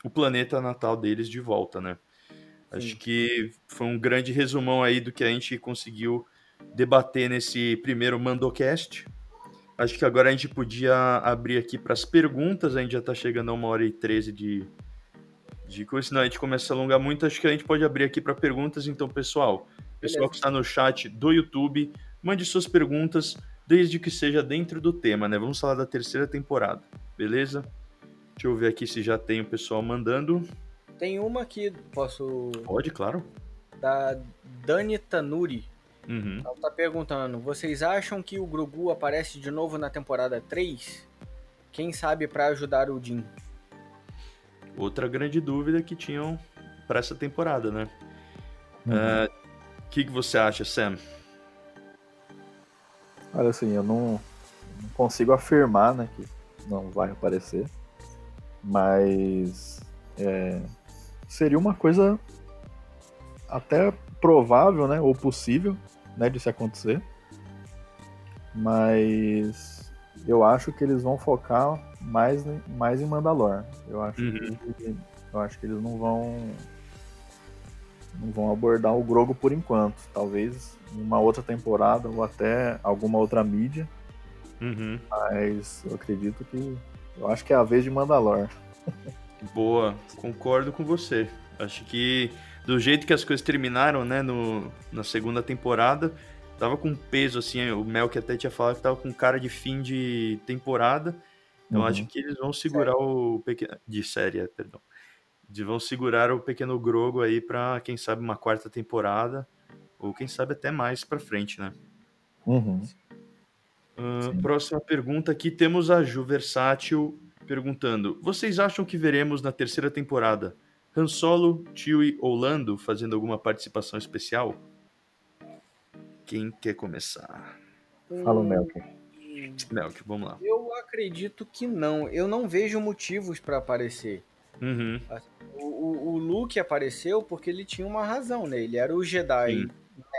o planeta natal deles de volta, né? Sim. Acho que foi um grande resumão aí do que a gente conseguiu debater nesse primeiro Mandocast. Acho que agora a gente podia abrir aqui para as perguntas, a gente já está chegando a uma hora e treze de, de coisa, senão a gente começa a alongar muito. Acho que a gente pode abrir aqui para perguntas, então, pessoal. Pessoal Beleza. que está no chat do YouTube, mande suas perguntas, desde que seja dentro do tema, né? Vamos falar da terceira temporada, beleza? Deixa eu ver aqui se já tem o pessoal mandando. Tem uma aqui, posso. Pode, claro. Da Dani Tanuri. Uhum. Ela tá perguntando: vocês acham que o Grogu aparece de novo na temporada 3? Quem sabe para ajudar o Jin? Outra grande dúvida que tinham para essa temporada, né? O uhum. uh, que, que você acha, Sam? Olha, assim, eu não, não consigo afirmar né, que não vai aparecer mas é, seria uma coisa até provável, né, ou possível, né, de se acontecer. Mas eu acho que eles vão focar mais, mais em Mandalor. Eu acho, uhum. que, eu acho que eles não vão não vão abordar o Grogo por enquanto. Talvez uma outra temporada ou até alguma outra mídia. Uhum. Mas eu acredito que eu acho que é a vez de Mandalor. Boa, concordo com você. Acho que do jeito que as coisas terminaram, né, no, na segunda temporada, tava com peso, assim, o Mel que até tinha falado que tava com cara de fim de temporada. Então uhum. acho que eles vão segurar série. o pequeno. De série, é, perdão. Eles vão segurar o pequeno Grogo aí pra, quem sabe, uma quarta temporada. Ou quem sabe até mais pra frente, né? Uhum. Uh, próxima pergunta aqui, temos a Ju Versátil perguntando: Vocês acham que veremos na terceira temporada Han Solo, Chewie ou Lando fazendo alguma participação especial? Quem quer começar? Fala o Melk. Melk, vamos lá. Eu acredito que não. Eu não vejo motivos para aparecer. Uhum. O, o, o, Luke apareceu porque ele tinha uma razão, né? Ele era o Jedi Sim.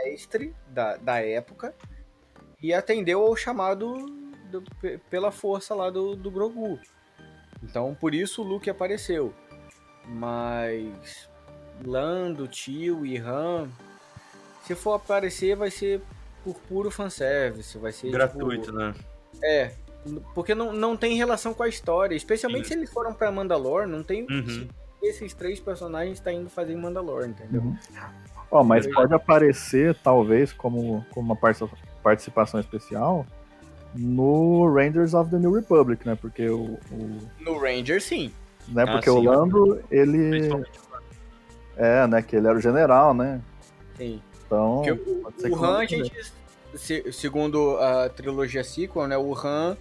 mestre da, da época e atendeu ao chamado do, pela força lá do, do Grogu. Então, por isso o Luke apareceu. Mas Lando, Tio e Han, se for aparecer, vai ser por puro fanservice. Vai ser gratuito, tipo, né? É, porque não, não tem relação com a história. Especialmente Sim. se eles foram pra Mandalore, não tem. Uhum. Esses três personagens tá indo fazer Mandalore, entendeu? Uhum. Oh, mas pode aparecer, talvez, como, como uma participação especial no Rangers of the New Republic, né? Porque o. o... No Ranger, sim. Né? Porque ah, sim, o Lando, ele. É, né? Que ele era o general, né? Sim. Então. o, o Han, a gente, segundo a trilogia sequel, né? O Han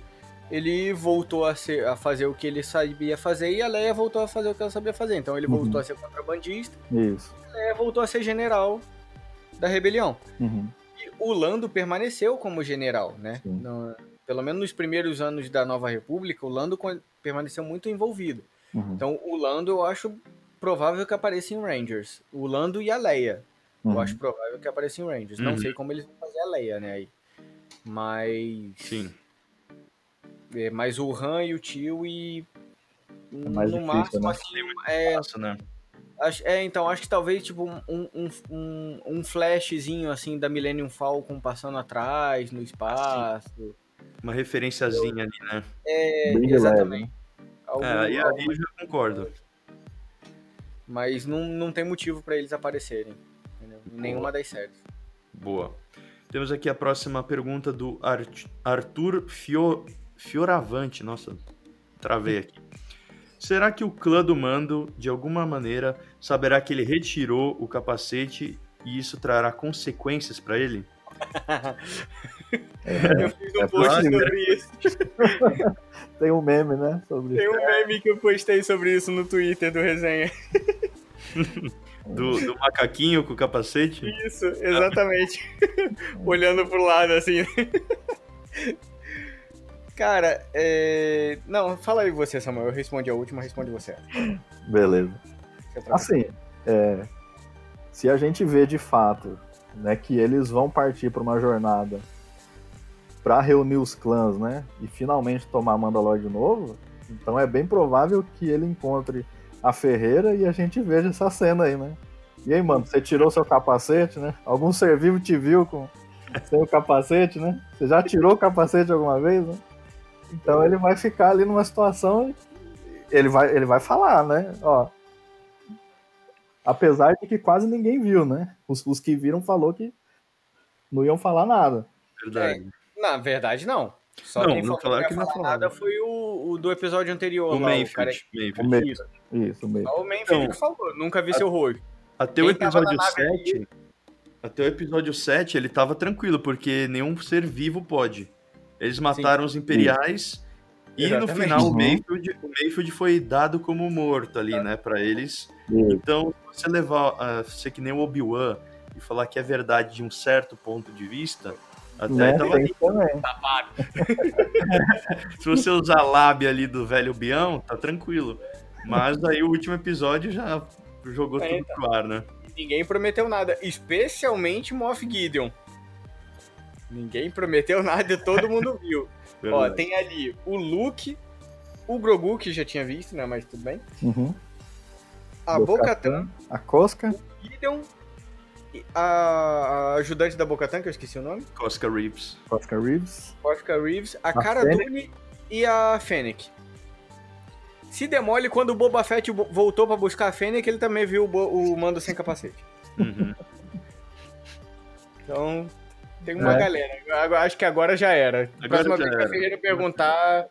ele voltou a, ser, a fazer o que ele sabia fazer e a Leia voltou a fazer o que ela sabia fazer. Então ele uhum. voltou a ser contrabandista. Isso. E a Leia voltou a ser general da rebelião. Uhum. E o Lando permaneceu como general, né? No, pelo menos nos primeiros anos da Nova República, o Lando permaneceu muito envolvido. Uhum. Então o Lando eu acho provável que apareça em Rangers. O Lando e a Leia. Eu uhum. acho provável que apareça em Rangers. Não uhum. sei como eles vão fazer a Leia, né? Aí. Mas. Sim. É, mas o Han e o Tio e. É mais no difícil, máximo, né? assim. É, fácil, né? É, então, acho que talvez, tipo, um, um, um, um flashzinho, assim, da Millennium Falcon passando atrás, no espaço. Uma referenciazinha ali, né? É, Bem exatamente. Leve. Algum, é, aí, algum... aí eu já concordo. Mas não, não tem motivo para eles aparecerem. Entendeu? Nenhuma das séries. Boa. Temos aqui a próxima pergunta do Arthur Fio... Fioravante. Nossa, travei aqui. Será que o clã do Mando, de alguma maneira, saberá que ele retirou o capacete e isso trará consequências para ele? É, eu fiz um é post sobre isso. Tem um meme, né? Sobre Tem um meme que eu postei sobre isso no Twitter do resenha. Do, do, macaquinho com o capacete? Isso, exatamente. Olhando pro lado, assim. Cara, é... Não, fala aí você, Samuel. Eu respondi a última, responde você. Beleza. Assim, é... se a gente vê de fato né, que eles vão partir para uma jornada para reunir os clãs, né, e finalmente tomar Mandalore de novo, então é bem provável que ele encontre a Ferreira e a gente veja essa cena aí, né? E aí, mano, você tirou seu capacete, né? Algum ser vivo te viu com sem o capacete, né? Você já tirou o capacete alguma vez, né? Então ele vai ficar ali numa situação. Ele vai, ele vai falar, né? Ó. Apesar de que quase ninguém viu, né? Os, os que viram falou que não iam falar nada. Verdade. É, na verdade, não. Só não, quem não falou que não falar nada foi o, o, do episódio anterior. O lá, Mayfield. O, cara... o Mayfield. Isso, o Mayfield. O Mayfield então, que falou. Nunca vi a... seu rosto. Até quem o episódio 7... Até o episódio 7 ele tava tranquilo, porque nenhum ser vivo pode. Eles mataram Sim. os imperiais e Exatamente. no final o Mayfield, o Mayfield foi dado como morto ali, né, para eles. Então, se você levar, uh, ser que nem o Obi-Wan e falar que é verdade de um certo ponto de vista, até né? tava ali. se você usar a lábia ali do velho Bião, tá tranquilo. Mas aí o último episódio já jogou é, tudo pro ar, né? Ninguém prometeu nada, especialmente Moff Gideon. Ninguém prometeu nada e todo mundo viu. Ó, tem ali o Luke, o Grogu, que já tinha visto, né? Mas tudo bem. Uhum. A Bocatan. A Cosca. O Gideon. A, a ajudante da Bocatan, que eu esqueci o nome. Cosca Reeves. Cosca Reeves. Cosca Reeves. A, a Cara Dune e a Fennec. Se demole, quando o Boba Fett voltou para buscar a Fennec, ele também viu o, o mando sem capacete. Uhum. então, tem uma é. galera. Acho que agora já era. Agora Próxima vez que a Ferreira perguntar.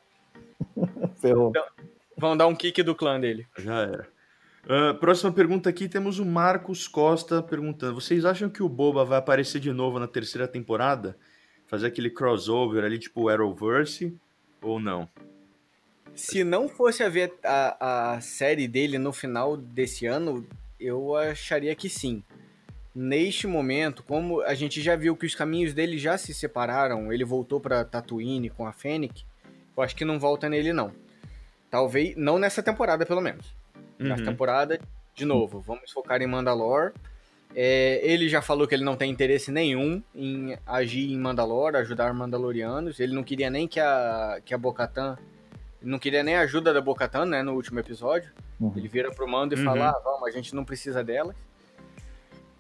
Ferrou. Vão dar um kick do clã dele. Já era. Uh, próxima pergunta aqui temos o Marcos Costa perguntando: Vocês acham que o Boba vai aparecer de novo na terceira temporada? Fazer aquele crossover ali, tipo Arrowverse? Ou não? Se não fosse haver a, a série dele no final desse ano, eu acharia que sim. neste momento, como a gente já viu que os caminhos dele já se separaram, ele voltou para Tatooine com a Fennec, eu acho que não volta nele não. Talvez, não nessa temporada pelo menos. Uhum. Nessa temporada, de novo, vamos focar em Mandalore. É, ele já falou que ele não tem interesse nenhum em agir em Mandalore, ajudar Mandalorianos. Ele não queria nem que a, que a Bocatan não queria nem a ajuda da Bocatan, né, no último episódio. Uhum. Ele vira pro mando e uhum. fala, ah, vamos, a gente não precisa delas.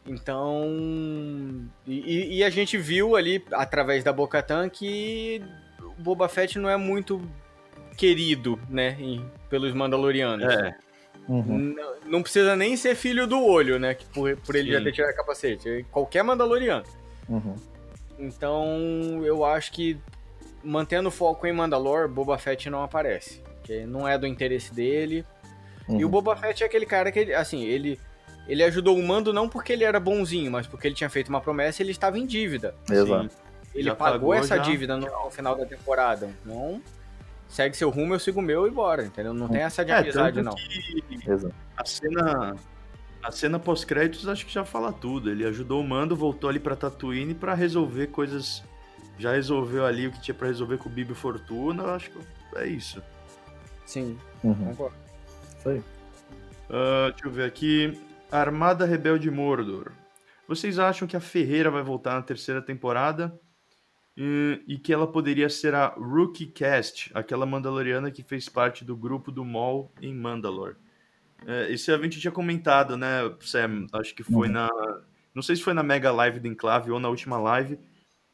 Então, e, e, a gente viu ali, através da Bocatan, que o Boba Fett não é muito querido, né, em, pelos Mandalorianos. É. Uhum. Não, não, precisa nem ser filho do olho, né, por, por ele Sim. já ter tirado capacete. É qualquer Mandaloriano. Uhum. Então, eu acho que mantendo o foco em Mandalore, Boba Fett não aparece. Que não é do interesse dele. Uhum. E o uhum. Boba Fett é aquele cara que, assim, ele ele ajudou o Mando não porque ele era bonzinho, mas porque ele tinha feito uma promessa e ele estava em dívida. Exato. Ele já pagou, pagou essa já. dívida no, no, final da temporada. Então, segue seu rumo, eu sigo o meu e bora, entendeu? Não tem essa de é, amizade, não. A cena, a cena pós-créditos acho que já fala tudo. Ele ajudou o Mando, voltou ali pra Tatooine para resolver coisas. Já resolveu ali o que tinha para resolver com o Bibi Fortuna. Acho que é isso. Sim, uhum. concordo. Isso aí. Uh, deixa eu ver aqui. Armada Rebelde Mordor. Vocês acham que a Ferreira vai voltar na terceira temporada? E, que ela poderia ser a Rookie Cast, aquela Mandaloriana que fez parte do grupo do Maul em Mandalore. É, esse a gente tinha comentado, né, Sam? Acho que foi uhum. na. Não sei se foi na Mega Live do Enclave ou na última live.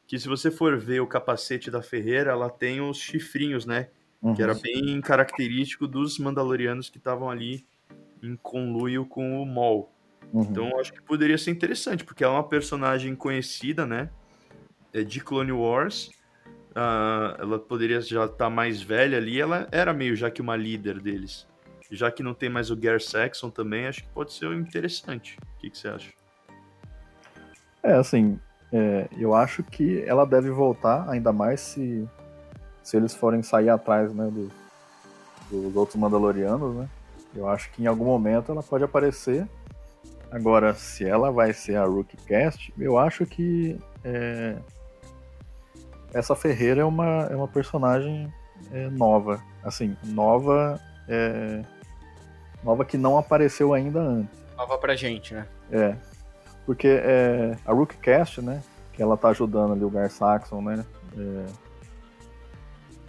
Que se você for ver o capacete da Ferreira, ela tem os chifrinhos, né? Uhum. Que era uhum. bem característico dos Mandalorianos que estavam ali em conluio com o Maul. Uhum. Então acho que poderia ser interessante, porque ela é uma personagem conhecida, né? É de Clone Wars. Uh, ela poderia já estar tá mais velha ali. Ela era meio já que uma líder deles. Já que não tem mais o Gar Saxon também, acho que pode ser interessante. O que, que você acha? É, assim, é, eu acho que ela deve voltar, ainda mais se, se eles forem sair atrás né, do, dos outros Mandalorianos, né? Eu acho que em algum momento ela pode aparecer. Agora, se ela vai ser a Rookie Cast, eu acho que é... essa Ferreira é uma, é uma personagem é, nova. Assim, nova. É... Nova que não apareceu ainda antes. Nova pra gente, né? É. Porque é, a Rookie Cast, né? Que ela tá ajudando ali o Gar Saxon, né? É,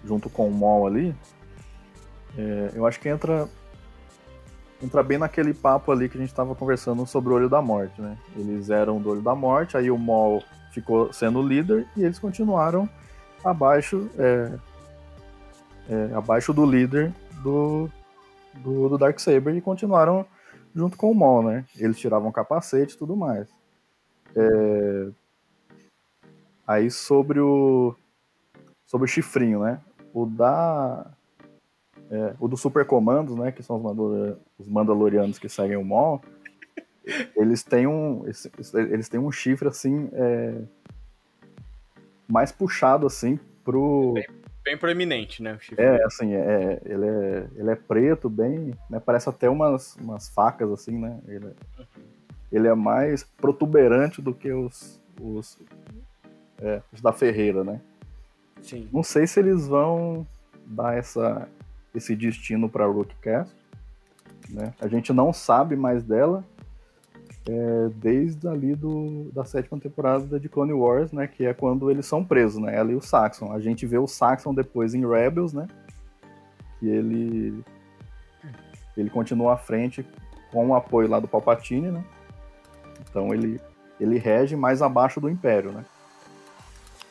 junto com o Maul ali. É, eu acho que entra entra bem naquele papo ali que a gente estava conversando sobre o Olho da Morte, né? Eles eram do Olho da Morte, aí o Maul ficou sendo líder e eles continuaram abaixo, é, é, abaixo do líder do, do, do Darksaber e continuaram junto com o Maul, né? Eles tiravam capacete e tudo mais. É... Aí sobre o sobre o chifrinho, né? O da é, o dos supercomandos, né, que são os, os mandalorianos que seguem o Maul, eles têm um, eles têm um chifre assim é, mais puxado assim pro bem, bem proeminente, né? É, assim, é, ele é ele é preto, bem, né, parece até umas, umas facas assim, né? Ele, ele é mais protuberante do que os os, é, os da Ferreira, né? Sim. Não sei se eles vão dar essa esse destino para Rookcast. Né? A gente não sabe mais dela é, desde ali do, da sétima temporada de Clone Wars, né? Que é quando eles são presos, né? Ela e o Saxon. A gente vê o Saxon depois em Rebels, né? Que ele ele continua à frente com o apoio lá do Palpatine, né? Então ele ele rege mais abaixo do Império, né?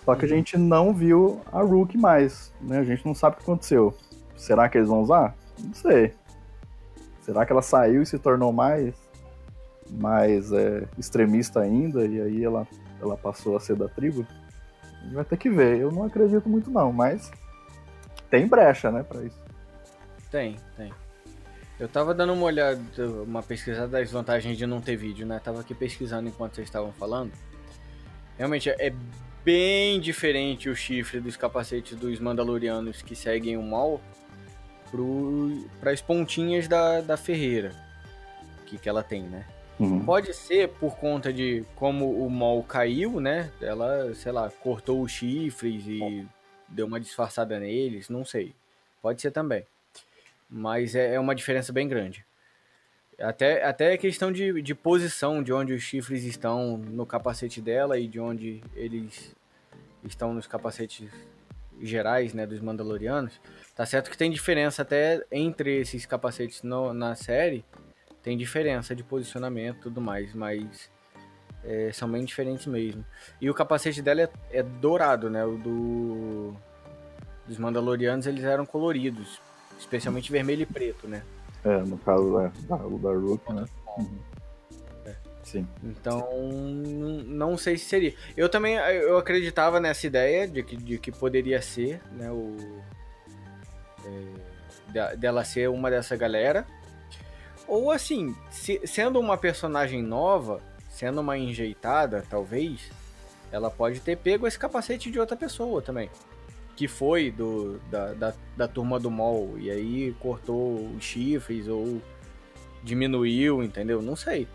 Só que a uhum. gente não viu a Rook mais, né? A gente não sabe o que aconteceu. Será que eles vão usar? Não sei. Será que ela saiu e se tornou mais, mais é, extremista ainda e aí ela, ela passou a ser da tribo? A gente vai ter que ver. Eu não acredito muito não, mas tem brecha, né, para isso. Tem, tem. Eu tava dando uma olhada, uma pesquisada das vantagens de não ter vídeo, né? Tava aqui pesquisando enquanto vocês estavam falando. Realmente é bem diferente o chifre dos capacetes dos Mandalorianos que seguem o mal para as pontinhas da, da ferreira que, que ela tem, né? Uhum. Pode ser por conta de como o Mol caiu, né? Ela, sei lá, cortou os chifres e deu uma disfarçada neles, não sei. Pode ser também. Mas é, é uma diferença bem grande. Até, até questão de, de posição, de onde os chifres estão no capacete dela e de onde eles estão nos capacetes gerais, né, dos Mandalorianos. Tá certo que tem diferença até entre esses capacetes no, na série, tem diferença de posicionamento e tudo mais, mas é, são bem diferentes mesmo. E o capacete dela é, é dourado, né? O do dos Mandalorianos eles eram coloridos, especialmente vermelho e preto, né? É, no caso da, da, da Rook, né? Uhum. É. Sim. Então, não sei se seria. Eu também eu acreditava nessa ideia de que, de que poderia ser, né? O, é, dela ser uma dessa galera. Ou assim, se, sendo uma personagem nova, sendo uma enjeitada, talvez, ela pode ter pego esse capacete de outra pessoa também. Que foi do, da, da, da turma do mall. E aí cortou os chifres ou diminuiu, entendeu? Não sei.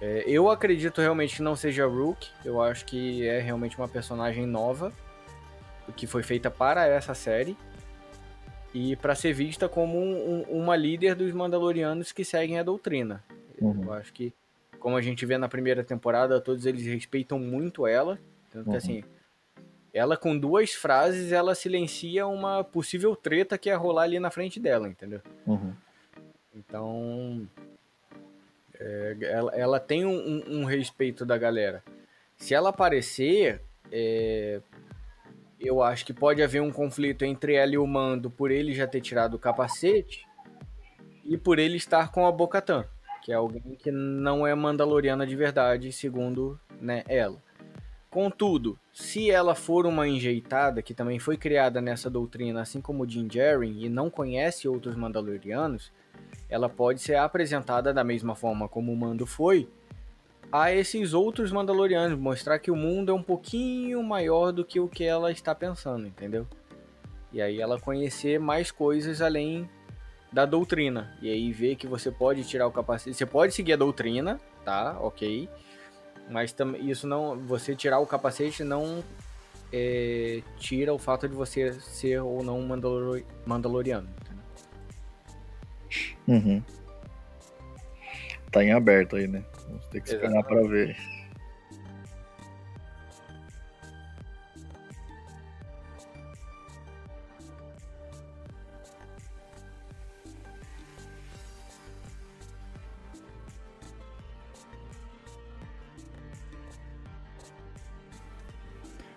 É, eu acredito realmente que não seja Rook. Eu acho que é realmente uma personagem nova. Que foi feita para essa série e para ser vista como um, um, uma líder dos Mandalorianos que seguem a doutrina. Uhum. Eu acho que, como a gente vê na primeira temporada, todos eles respeitam muito ela. Tanto uhum. que assim, ela com duas frases, ela silencia uma possível treta que ia rolar ali na frente dela, entendeu? Uhum. Então, é, ela, ela, tem um, um, respeito da galera. Se ela aparecer, é, eu acho que pode haver um conflito entre ela e o Mando por ele já ter tirado o capacete e por ele estar com a Bocatan, que é alguém que não é mandaloriana de verdade, segundo né, ela. Contudo, se ela for uma enjeitada que também foi criada nessa doutrina, assim como Din Djarin, e não conhece outros mandalorianos, ela pode ser apresentada da mesma forma como o Mando foi, a esses outros Mandalorianos, mostrar que o mundo é um pouquinho maior do que o que ela está pensando, entendeu? E aí ela conhecer mais coisas além da doutrina. E aí ver que você pode tirar o capacete. Você pode seguir a doutrina, tá? Ok. Mas isso não. Você tirar o capacete não é, tira o fato de você ser ou não Mandalor Mandaloriano. Uhum. Tá em aberto aí, né? Vamos ter que esperar para ver.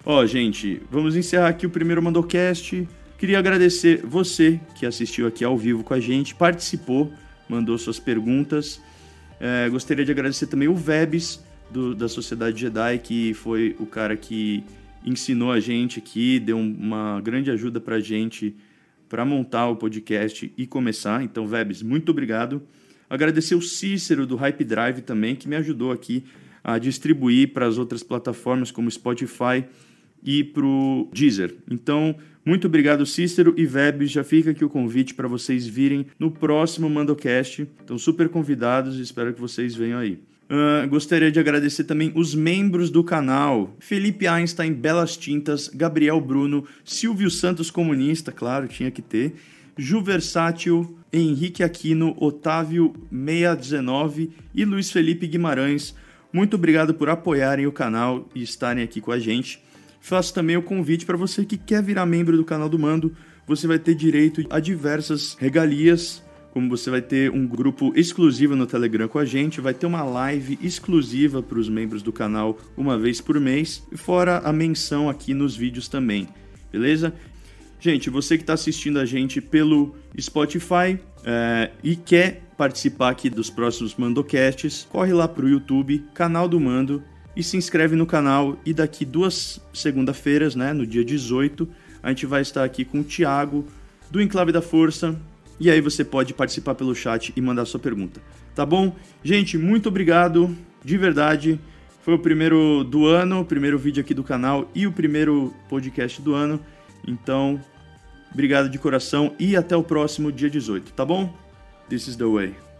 Ó, oh, gente, vamos encerrar aqui o primeiro Mandocast. Queria agradecer você que assistiu aqui ao vivo com a gente, participou, mandou suas perguntas. É, gostaria de agradecer também o Vebs, do, da Sociedade Jedi, que foi o cara que ensinou a gente aqui, deu uma grande ajuda para a gente para montar o podcast e começar. Então, Vebs, muito obrigado. Agradecer o Cícero do Hype Drive também, que me ajudou aqui a distribuir para as outras plataformas como Spotify e para o Deezer. Então, muito obrigado, Cícero e Web. Já fica aqui o convite para vocês virem no próximo Mandocast. Estão super convidados e espero que vocês venham aí. Uh, gostaria de agradecer também os membros do canal: Felipe Einstein, Belas Tintas, Gabriel Bruno, Silvio Santos Comunista, claro, tinha que ter, Ju Versátil, Henrique Aquino, Otávio 619 e Luiz Felipe Guimarães. Muito obrigado por apoiarem o canal e estarem aqui com a gente. Faço também o convite para você que quer virar membro do canal do Mando. Você vai ter direito a diversas regalias, como você vai ter um grupo exclusivo no Telegram com a gente, vai ter uma live exclusiva para os membros do canal uma vez por mês, e fora a menção aqui nos vídeos também, beleza? Gente, você que está assistindo a gente pelo Spotify é, e quer participar aqui dos próximos Mandocasts, corre lá para o YouTube, canal do Mando, e se inscreve no canal. E daqui duas segunda-feiras, né, no dia 18, a gente vai estar aqui com o Thiago do Enclave da Força. E aí você pode participar pelo chat e mandar sua pergunta. Tá bom? Gente, muito obrigado, de verdade. Foi o primeiro do ano, o primeiro vídeo aqui do canal e o primeiro podcast do ano. Então, obrigado de coração e até o próximo dia 18, tá bom? This is the way.